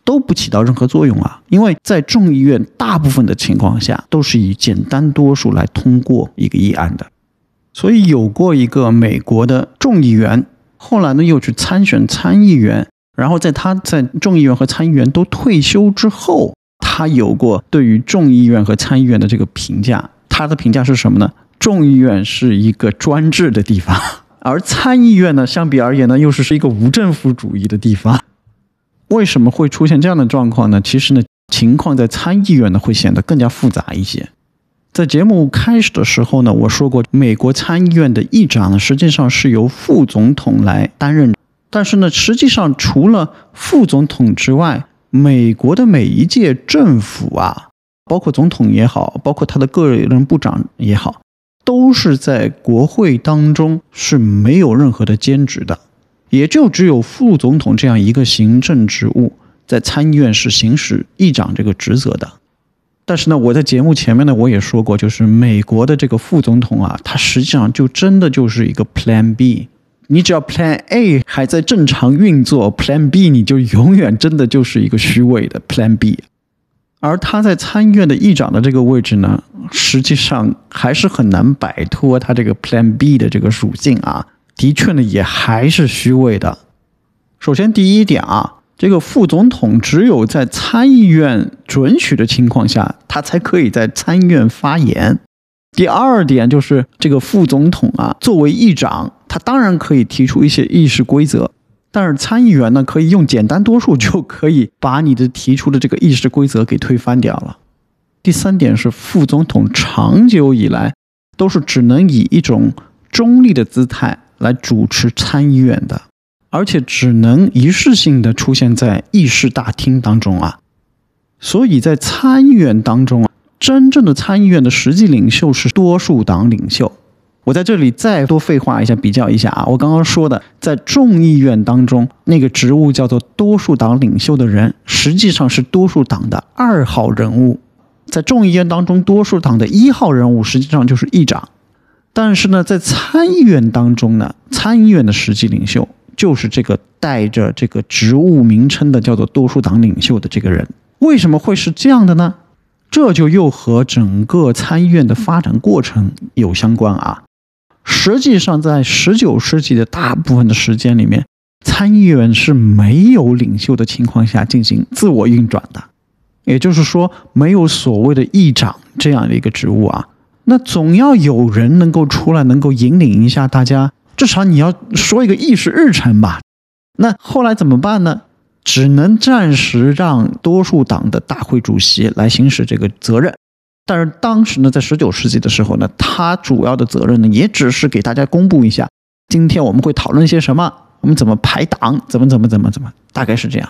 都不起到任何作用啊！因为在众议院大部分的情况下，都是以简单多数来通过一个议案的。所以有过一个美国的众议员，后来呢又去参选参议员，然后在他在众议员和参议员都退休之后，他有过对于众议院和参议院的这个评价。他的评价是什么呢？众议院是一个专制的地方，而参议院呢，相比而言呢，又是是一个无政府主义的地方。为什么会出现这样的状况呢？其实呢，情况在参议院呢会显得更加复杂一些。在节目开始的时候呢，我说过，美国参议院的议长呢实际上是由副总统来担任。但是呢，实际上除了副总统之外，美国的每一届政府啊，包括总统也好，包括他的个人部长也好，都是在国会当中是没有任何的兼职的。也就只有副总统这样一个行政职务，在参议院是行使议长这个职责的。但是呢，我在节目前面呢，我也说过，就是美国的这个副总统啊，他实际上就真的就是一个 Plan B。你只要 Plan A 还在正常运作，Plan B 你就永远真的就是一个虚伪的 Plan B。而他在参议院的议长的这个位置呢，实际上还是很难摆脱他这个 Plan B 的这个属性啊。的确呢，也还是虚伪的。首先，第一点啊，这个副总统只有在参议院准许的情况下，他才可以在参议院发言。第二点就是，这个副总统啊，作为议长，他当然可以提出一些议事规则，但是参议员呢，可以用简单多数就可以把你的提出的这个议事规则给推翻掉了。第三点是，副总统长久以来都是只能以一种中立的姿态。来主持参议院的，而且只能仪式性的出现在议事大厅当中啊。所以在参议院当中啊，真正的参议院的实际领袖是多数党领袖。我在这里再多废话一下，比较一下啊。我刚刚说的，在众议院当中，那个职务叫做多数党领袖的人，实际上是多数党的二号人物。在众议院当中，多数党的一号人物实际上就是议长。但是呢，在参议院当中呢，参议院的实际领袖就是这个带着这个职务名称的叫做多数党领袖的这个人。为什么会是这样的呢？这就又和整个参议院的发展过程有相关啊。实际上，在十九世纪的大部分的时间里面，参议院是没有领袖的情况下进行自我运转的，也就是说，没有所谓的议长这样的一个职务啊。那总要有人能够出来，能够引领一下大家，至少你要说一个议事日程吧。那后来怎么办呢？只能暂时让多数党的大会主席来行使这个责任。但是当时呢，在十九世纪的时候呢，他主要的责任呢，也只是给大家公布一下，今天我们会讨论些什么，我们怎么排党，怎么怎么怎么怎么，大概是这样。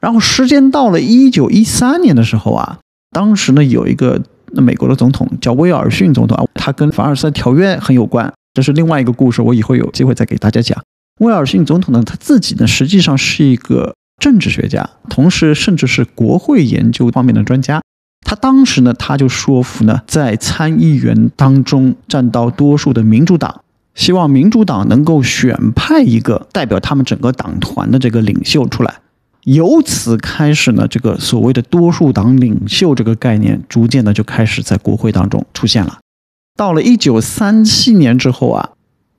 然后时间到了一九一三年的时候啊，当时呢有一个。那美国的总统叫威尔逊总统啊，他跟凡尔赛条约很有关，这是另外一个故事，我以后有机会再给大家讲。威尔逊总统呢，他自己呢实际上是一个政治学家，同时甚至是国会研究方面的专家。他当时呢，他就说服呢，在参议员当中占到多数的民主党，希望民主党能够选派一个代表他们整个党团的这个领袖出来。由此开始呢，这个所谓的多数党领袖这个概念，逐渐的就开始在国会当中出现了。到了一九三七年之后啊，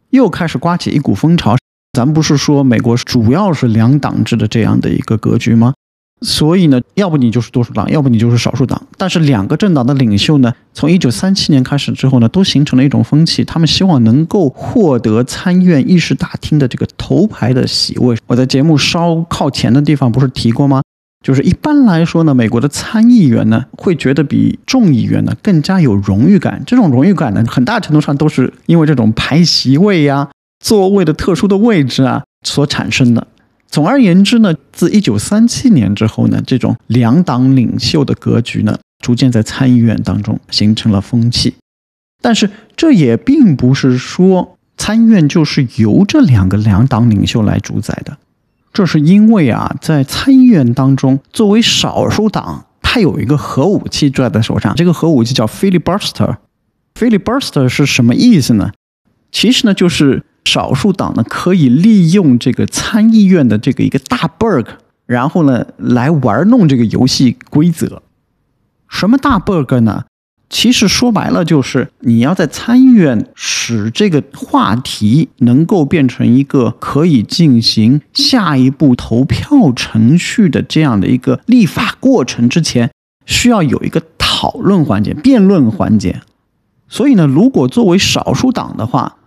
又开始刮起一股风潮。咱不是说美国主要是两党制的这样的一个格局吗？所以呢，要不你就是多数党，要不你就是少数党。但是两个政党的领袖呢，从一九三七年开始之后呢，都形成了一种风气，他们希望能够获得参议院议事大厅的这个头牌的席位。我在节目稍靠前的地方不是提过吗？就是一般来说呢，美国的参议员呢，会觉得比众议员呢更加有荣誉感。这种荣誉感呢，很大程度上都是因为这种排席位呀、座位的特殊的位置啊所产生的。总而言之呢，自一九三七年之后呢，这种两党领袖的格局呢，逐渐在参议院当中形成了风气。但是这也并不是说参议院就是由这两个两党领袖来主宰的，这是因为啊，在参议院当中，作为少数党，它有一个核武器拽在手上，这个核武器叫 filibuster。filibuster 是什么意思呢？其实呢，就是。少数党呢，可以利用这个参议院的这个一个大 bug，然后呢，来玩弄这个游戏规则。什么大 bug 呢？其实说白了就是你要在参议院使这个话题能够变成一个可以进行下一步投票程序的这样的一个立法过程之前，需要有一个讨论环节、辩论环节。所以呢，如果作为少数党的话，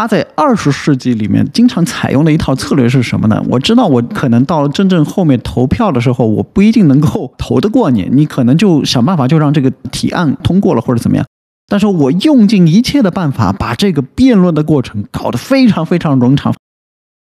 他在二十世纪里面经常采用的一套策略是什么呢？我知道我可能到了真正后面投票的时候，我不一定能够投得过你，你可能就想办法就让这个提案通过了或者怎么样。但是我用尽一切的办法把这个辩论的过程搞得非常非常冗长，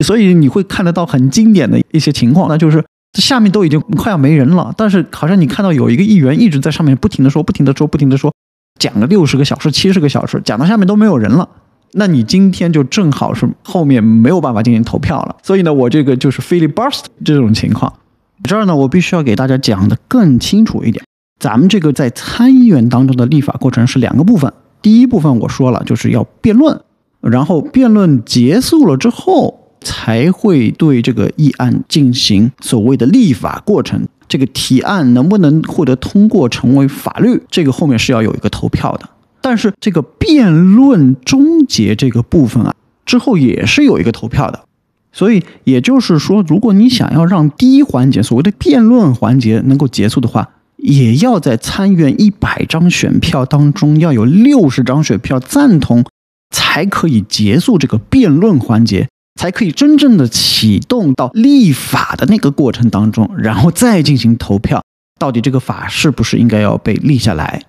所以你会看得到很经典的一些情况，那就是下面都已经快要没人了，但是好像你看到有一个议员一直在上面不停的说，不停的说，不停的说，讲了六十个小时、七十个小时，讲到下面都没有人了。那你今天就正好是后面没有办法进行投票了，所以呢，我这个就是 filibuster 这种情况。这儿呢，我必须要给大家讲的更清楚一点。咱们这个在参议院当中的立法过程是两个部分，第一部分我说了就是要辩论，然后辩论结束了之后，才会对这个议案进行所谓的立法过程。这个提案能不能获得通过成为法律，这个后面是要有一个投票的。但是这个辩论终结这个部分啊，之后也是有一个投票的，所以也就是说，如果你想要让第一环节所谓的辩论环节能够结束的话，也要在参院一百张选票当中要有六十张选票赞同，才可以结束这个辩论环节，才可以真正的启动到立法的那个过程当中，然后再进行投票，到底这个法是不是应该要被立下来。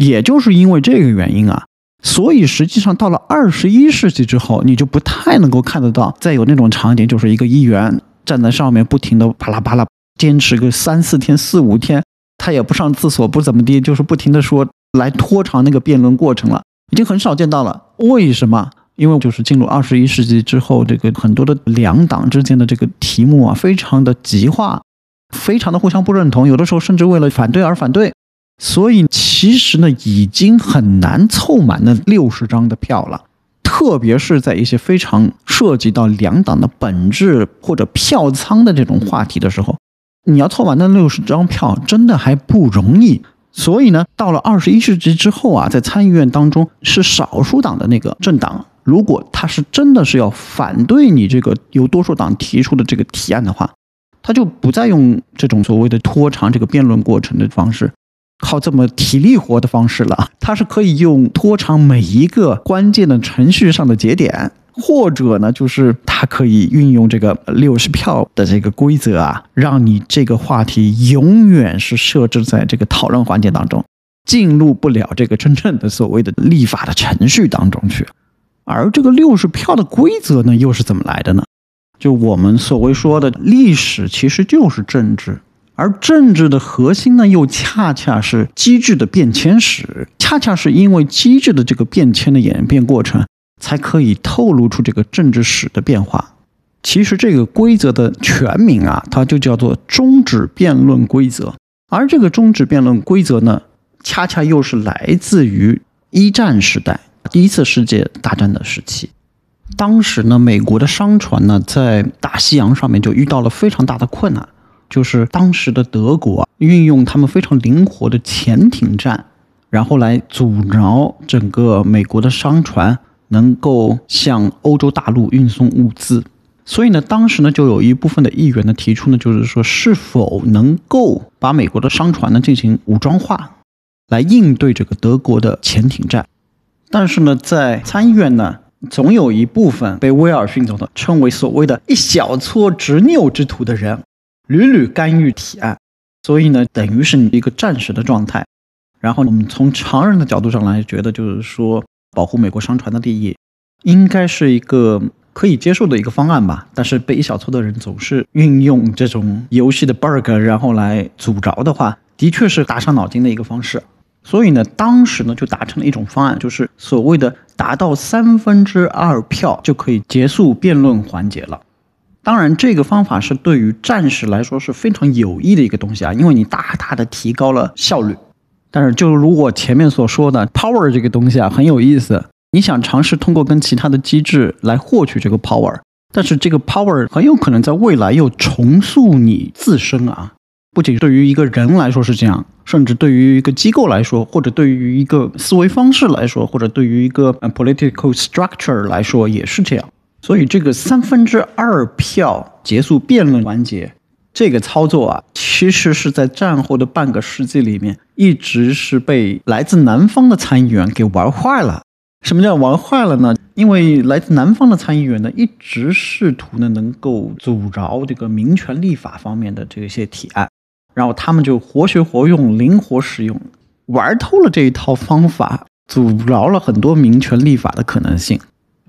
也就是因为这个原因啊，所以实际上到了二十一世纪之后，你就不太能够看得到再有那种场景，就是一个议员站在上面不停的巴拉巴拉，坚持个三四天、四五天，他也不上厕所，不怎么地，就是不停的说来拖长那个辩论过程了，已经很少见到了。为什么？因为就是进入二十一世纪之后，这个很多的两党之间的这个题目啊，非常的极化，非常的互相不认同，有的时候甚至为了反对而反对。所以其实呢，已经很难凑满那六十张的票了，特别是在一些非常涉及到两党的本质或者票仓的这种话题的时候，你要凑满那六十张票，真的还不容易。所以呢，到了二十一世纪之后啊，在参议院当中是少数党的那个政党，如果他是真的是要反对你这个由多数党提出的这个提案的话，他就不再用这种所谓的拖长这个辩论过程的方式。靠这么体力活的方式了，它是可以用拖长每一个关键的程序上的节点，或者呢，就是它可以运用这个六十票的这个规则啊，让你这个话题永远是设置在这个讨论环节当中，进入不了这个真正的所谓的立法的程序当中去。而这个六十票的规则呢，又是怎么来的呢？就我们所谓说的历史，其实就是政治。而政治的核心呢，又恰恰是机制的变迁史，恰恰是因为机制的这个变迁的演变过程，才可以透露出这个政治史的变化。其实这个规则的全名啊，它就叫做终止辩论规则。而这个终止辩论规则呢，恰恰又是来自于一战时代，第一次世界大战的时期。当时呢，美国的商船呢，在大西洋上面就遇到了非常大的困难，就是当时的德国运用他们非常灵活的潜艇战，然后来阻挠整个美国的商船能够向欧洲大陆运送物资。所以呢，当时呢，就有一部分的议员呢提出呢，就是说是否能够把美国的商船呢进行武装化，来应对这个德国的潜艇战。但是呢，在参议院呢，总有一部分被威尔逊总统称为所谓的一小撮执拗之徒的人，屡屡干预提案。所以呢，等于是你一个战时的状态。然后我们从常人的角度上来觉得，就是说保护美国商船的利益，应该是一个。可以接受的一个方案吧，但是被一小撮的人总是运用这种游戏的 bug，然后来阻挠的话，的确是打伤脑筋的一个方式。所以呢，当时呢就达成了一种方案，就是所谓的达到三分之二票就可以结束辩论环节了。当然，这个方法是对于战士来说是非常有益的一个东西啊，因为你大大的提高了效率。但是，就如我前面所说的，power 这个东西啊很有意思。你想尝试通过跟其他的机制来获取这个 power，但是这个 power 很有可能在未来又重塑你自身啊！不仅对于一个人来说是这样，甚至对于一个机构来说，或者对于一个思维方式来说，或者对于一个 political structure 来说也是这样。所以这个三分之二票结束辩论环节这个操作啊，其实是在战后的半个世纪里面，一直是被来自南方的参议员给玩坏了。什么叫玩坏了呢？因为来自南方的参议员呢，一直试图呢能够阻挠这个民权立法方面的这些提案，然后他们就活学活用，灵活使用，玩透了这一套方法，阻挠了很多民权立法的可能性。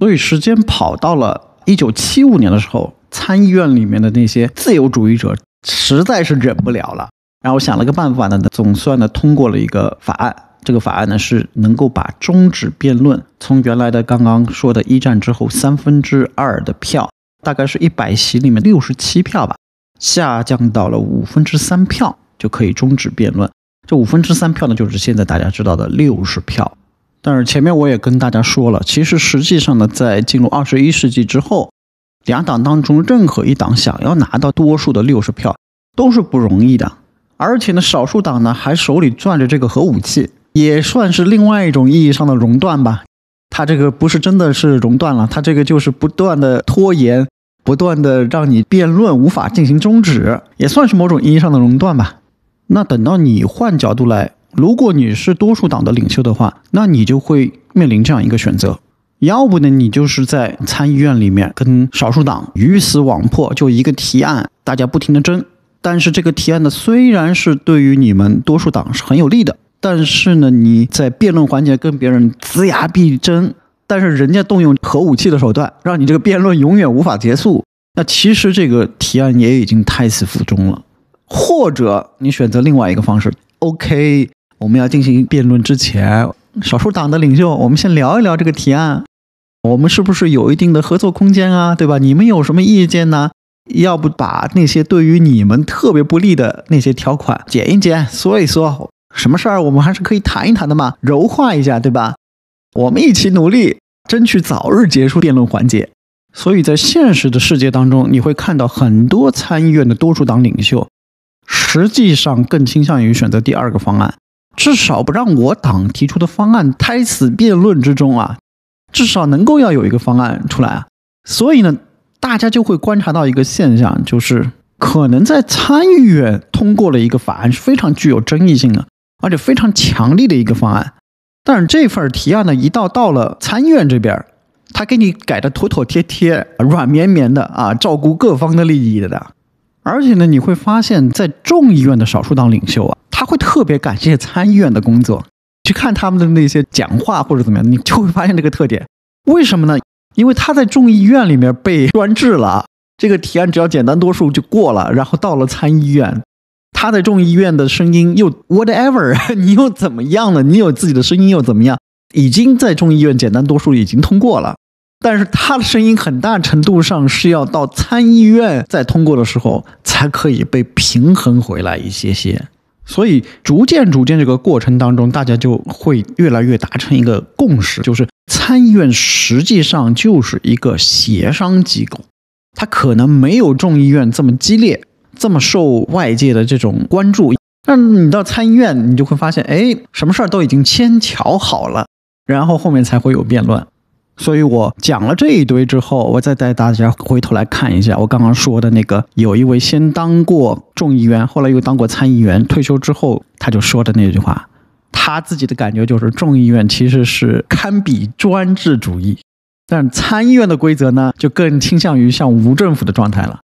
所以时间跑到了一九七五年的时候，参议院里面的那些自由主义者实在是忍不了了，然后想了个办法呢，总算呢通过了一个法案。这个法案呢是能够把终止辩论从原来的刚刚说的一战之后三分之二的票，大概是一百席里面六十七票吧，下降到了五分之三票就可以终止辩论。这五分之三票呢，就是现在大家知道的六十票。但是前面我也跟大家说了，其实实际上呢，在进入二十一世纪之后，两党当中任何一党想要拿到多数的六十票都是不容易的，而且呢，少数党呢还手里攥着这个核武器。也算是另外一种意义上的熔断吧，它这个不是真的是熔断了，它这个就是不断的拖延，不断的让你辩论无法进行终止，也算是某种意义上的熔断吧。那等到你换角度来，如果你是多数党的领袖的话，那你就会面临这样一个选择：要不呢，你就是在参议院里面跟少数党鱼死网破，就一个提案，大家不停的争，但是这个提案呢，虽然是对于你们多数党是很有利的。但是呢，你在辩论环节跟别人龇牙必争，但是人家动用核武器的手段，让你这个辩论永远无法结束。那其实这个提案也已经胎死腹中了。或者你选择另外一个方式，OK，我们要进行辩论之前，少数党的领袖，我们先聊一聊这个提案，我们是不是有一定的合作空间啊？对吧？你们有什么意见呢？要不把那些对于你们特别不利的那些条款减一减，说一说。什么事儿我们还是可以谈一谈的嘛，柔化一下，对吧？我们一起努力，争取早日结束辩论环节。所以在现实的世界当中，你会看到很多参议院的多数党领袖，实际上更倾向于选择第二个方案，至少不让我党提出的方案胎死辩论之中啊，至少能够要有一个方案出来啊。所以呢，大家就会观察到一个现象，就是可能在参议院通过了一个法案是非常具有争议性的。而且非常强力的一个方案，但是这份提案呢，一到到了参议院这边，他给你改的妥妥帖帖、软绵绵的啊，照顾各方的利益的。而且呢，你会发现在众议院的少数党领袖啊，他会特别感谢参议院的工作，去看他们的那些讲话或者怎么样，你就会发现这个特点。为什么呢？因为他在众议院里面被专制了，这个提案只要简单多数就过了，然后到了参议院。他在众议院的声音又 whatever，你又怎么样了？你有自己的声音又怎么样？已经在众议院简单多数已经通过了，但是他的声音很大程度上是要到参议院再通过的时候才可以被平衡回来一些些。所以逐渐逐渐这个过程当中，大家就会越来越达成一个共识，就是参议院实际上就是一个协商机构，它可能没有众议院这么激烈，这么受外界的这种关注。但你到参议院，你就会发现，哎，什么事儿都已经先调好了，然后后面才会有辩论。所以我讲了这一堆之后，我再带大家回头来看一下我刚刚说的那个，有一位先当过众议员，后来又当过参议员，退休之后他就说的那句话，他自己的感觉就是众议院其实是堪比专制主义，但参议院的规则呢，就更倾向于像无政府的状态了。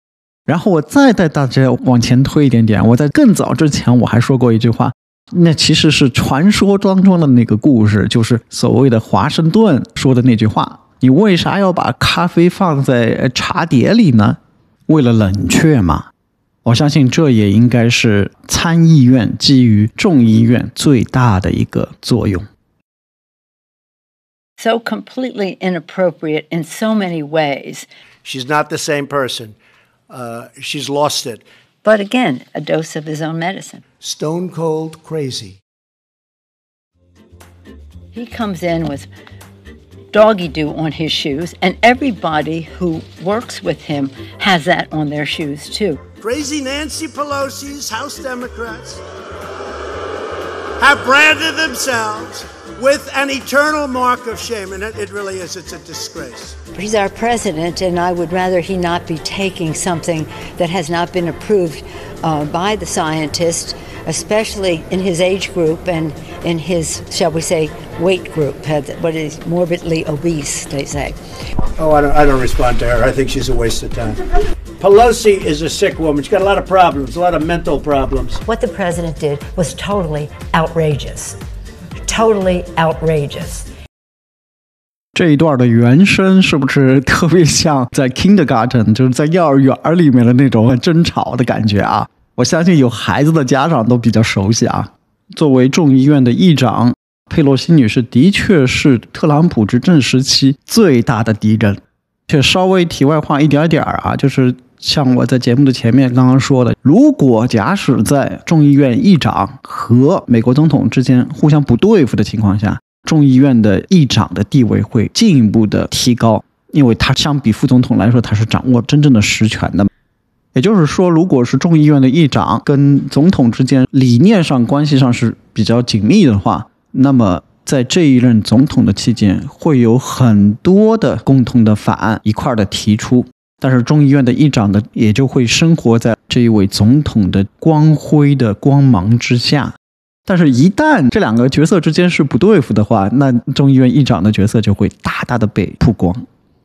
然后我再带大家往前推一点点，我在更早之前我还说过一句话，那其实是传说当中的那个故事，就是所谓的华盛顿说的那句话：你为啥要把咖啡放在茶碟里呢？为了冷却嘛。我相信这也应该是参议院基于众议院最大的一个作用。So completely inappropriate in so many ways. She's not the same person. Uh, she's lost it. But again, a dose of his own medicine. Stone cold crazy. He comes in with doggy do on his shoes, and everybody who works with him has that on their shoes too. Crazy Nancy Pelosi's House Democrats have branded themselves with an eternal mark of shame, and it, it really is. It's a disgrace. He's our president, and I would rather he not be taking something that has not been approved uh, by the scientists, especially in his age group and in his, shall we say, weight group, what is morbidly obese, they say. Oh, I don't, I don't respond to her. I think she's a waste of time. Pelosi is a sick woman. She's got a lot of problems, a lot of mental problems. What the president did was totally outrageous. Totally outrageous. 这一段的原声是不是特别像在 kindergarten，就是在幼儿园里面的那种争吵的感觉啊？我相信有孩子的家长都比较熟悉啊。作为众议院的议长，佩洛西女士的确是特朗普执政时期最大的敌人。却稍微题外话一点点儿啊，就是像我在节目的前面刚刚说的，如果假使在众议院议长和美国总统之间互相不对付的情况下，众议院的议长的地位会进一步的提高，因为他相比副总统来说，他是掌握真正的实权的。也就是说，如果是众议院的议长跟总统之间理念上关系上是比较紧密的话，那么。在这一任总统的期间，会有很多的共同的法案一块儿的提出，但是众议院的议长呢，也就会生活在这一位总统的光辉的光芒之下。但是，一旦这两个角色之间是不对付的话，那众议院议长的角色就会大大的被曝光。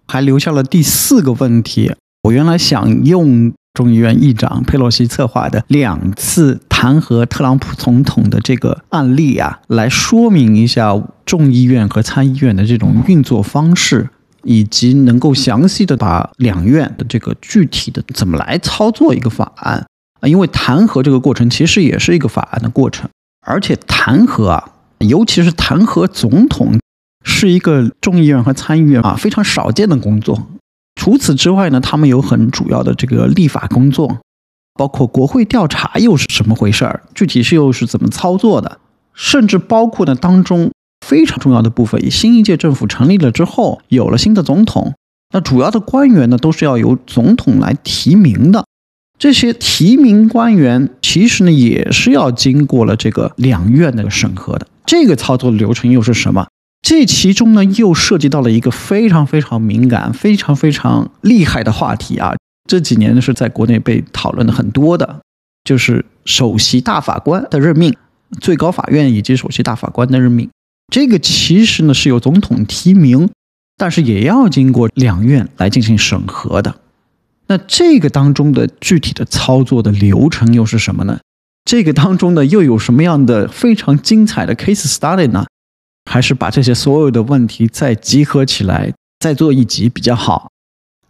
还留下了第四个问题，我原来想用。众议院议长佩洛西策划的两次弹劾特朗普总统的这个案例啊，来说明一下众议院和参议院的这种运作方式，以及能够详细的把两院的这个具体的怎么来操作一个法案啊。因为弹劾这个过程其实也是一个法案的过程，而且弹劾啊，尤其是弹劾总统，是一个众议院和参议院啊非常少见的工作。除此之外呢，他们有很主要的这个立法工作，包括国会调查又是什么回事儿，具体是又是怎么操作的，甚至包括呢当中非常重要的部分，新一届政府成立了之后，有了新的总统，那主要的官员呢都是要由总统来提名的，这些提名官员其实呢也是要经过了这个两院的审核的，这个操作流程又是什么？这其中呢，又涉及到了一个非常非常敏感、非常非常厉害的话题啊！这几年呢，是在国内被讨论的很多的，就是首席大法官的任命，最高法院以及首席大法官的任命。这个其实呢是由总统提名，但是也要经过两院来进行审核的。那这个当中的具体的操作的流程又是什么呢？这个当中呢又有什么样的非常精彩的 case study 呢？还是把这些所有的问题再集合起来，再做一集比较好。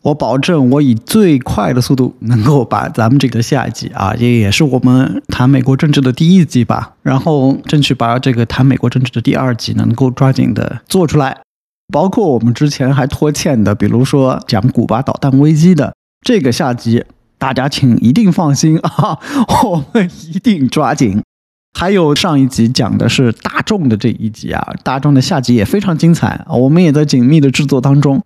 我保证，我以最快的速度能够把咱们这个下集啊，也也是我们谈美国政治的第一集吧。然后争取把这个谈美国政治的第二集能够抓紧的做出来。包括我们之前还拖欠的，比如说讲古巴导弹危机的这个下集，大家请一定放心啊，我们一定抓紧。还有上一集讲的是大众的这一集啊，大众的下集也非常精彩，我们也在紧密的制作当中。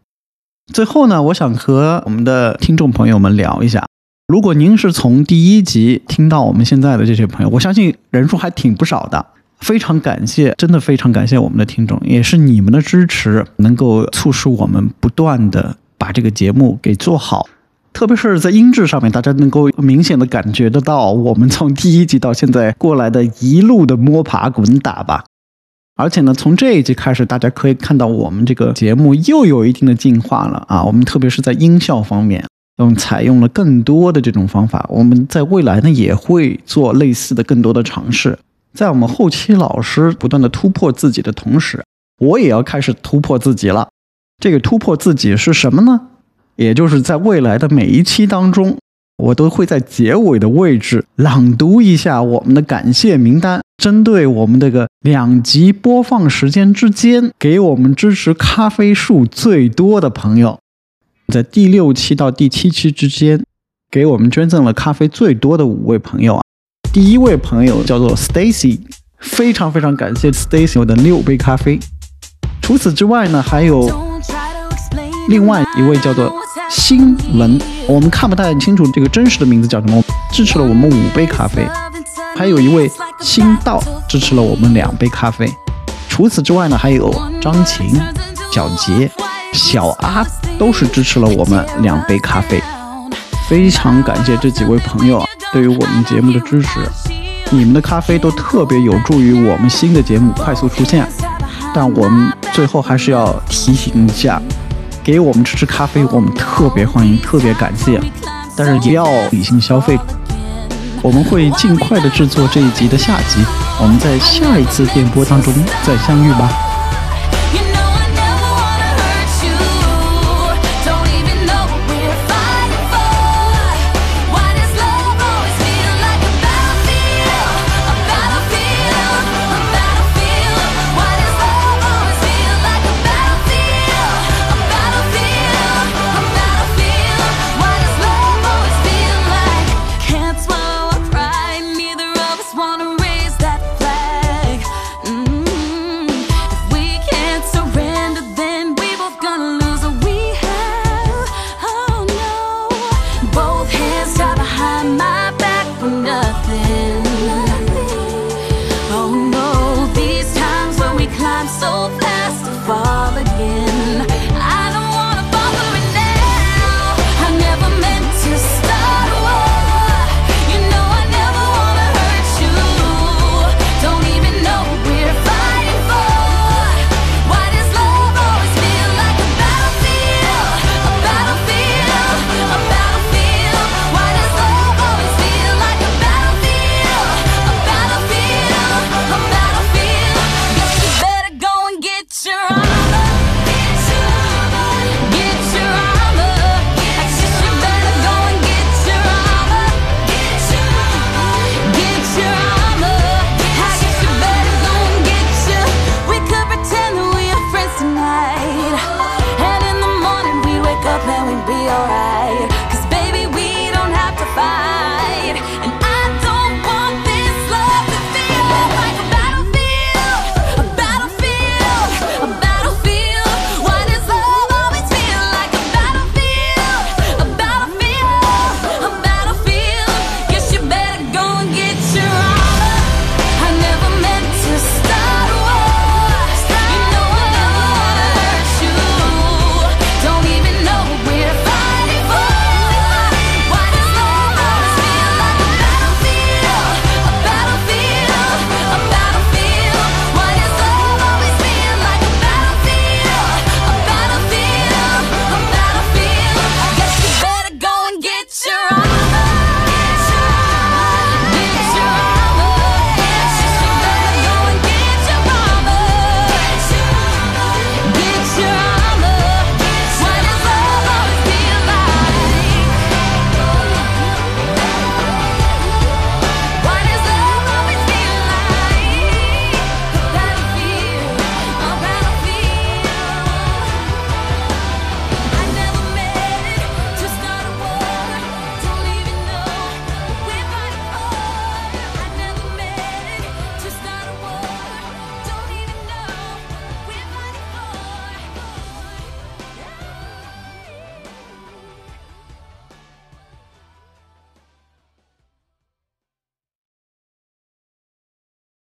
最后呢，我想和我们的听众朋友们聊一下，如果您是从第一集听到我们现在的这些朋友，我相信人数还挺不少的，非常感谢，真的非常感谢我们的听众，也是你们的支持，能够促使我们不断的把这个节目给做好。特别是在音质上面，大家能够明显的感觉得到，我们从第一集到现在过来的一路的摸爬滚打吧。而且呢，从这一集开始，大家可以看到我们这个节目又有一定的进化了啊。我们特别是在音效方面，用采用了更多的这种方法。我们在未来呢，也会做类似的更多的尝试。在我们后期老师不断的突破自己的同时，我也要开始突破自己了。这个突破自己是什么呢？也就是在未来的每一期当中，我都会在结尾的位置朗读一下我们的感谢名单，针对我们这个两集播放时间之间给我们支持咖啡数最多的朋友，在第六期到第七期之间给我们捐赠了咖啡最多的五位朋友啊，第一位朋友叫做 Stacy，非常非常感谢 Stacy 的六杯咖啡。除此之外呢，还有另外一位叫做。新闻，我们看不太清楚这个真实的名字叫什么。支持了我们五杯咖啡，还有一位新道支持了我们两杯咖啡。除此之外呢，还有张琴、小杰、小阿都是支持了我们两杯咖啡。非常感谢这几位朋友啊，对于我们节目的支持，你们的咖啡都特别有助于我们新的节目快速出现。但我们最后还是要提醒一下。给我们支持咖啡，我们特别欢迎，特别感谢，但是也要理性消费。我们会尽快的制作这一集的下集，我们在下一次电波当中再相遇吧。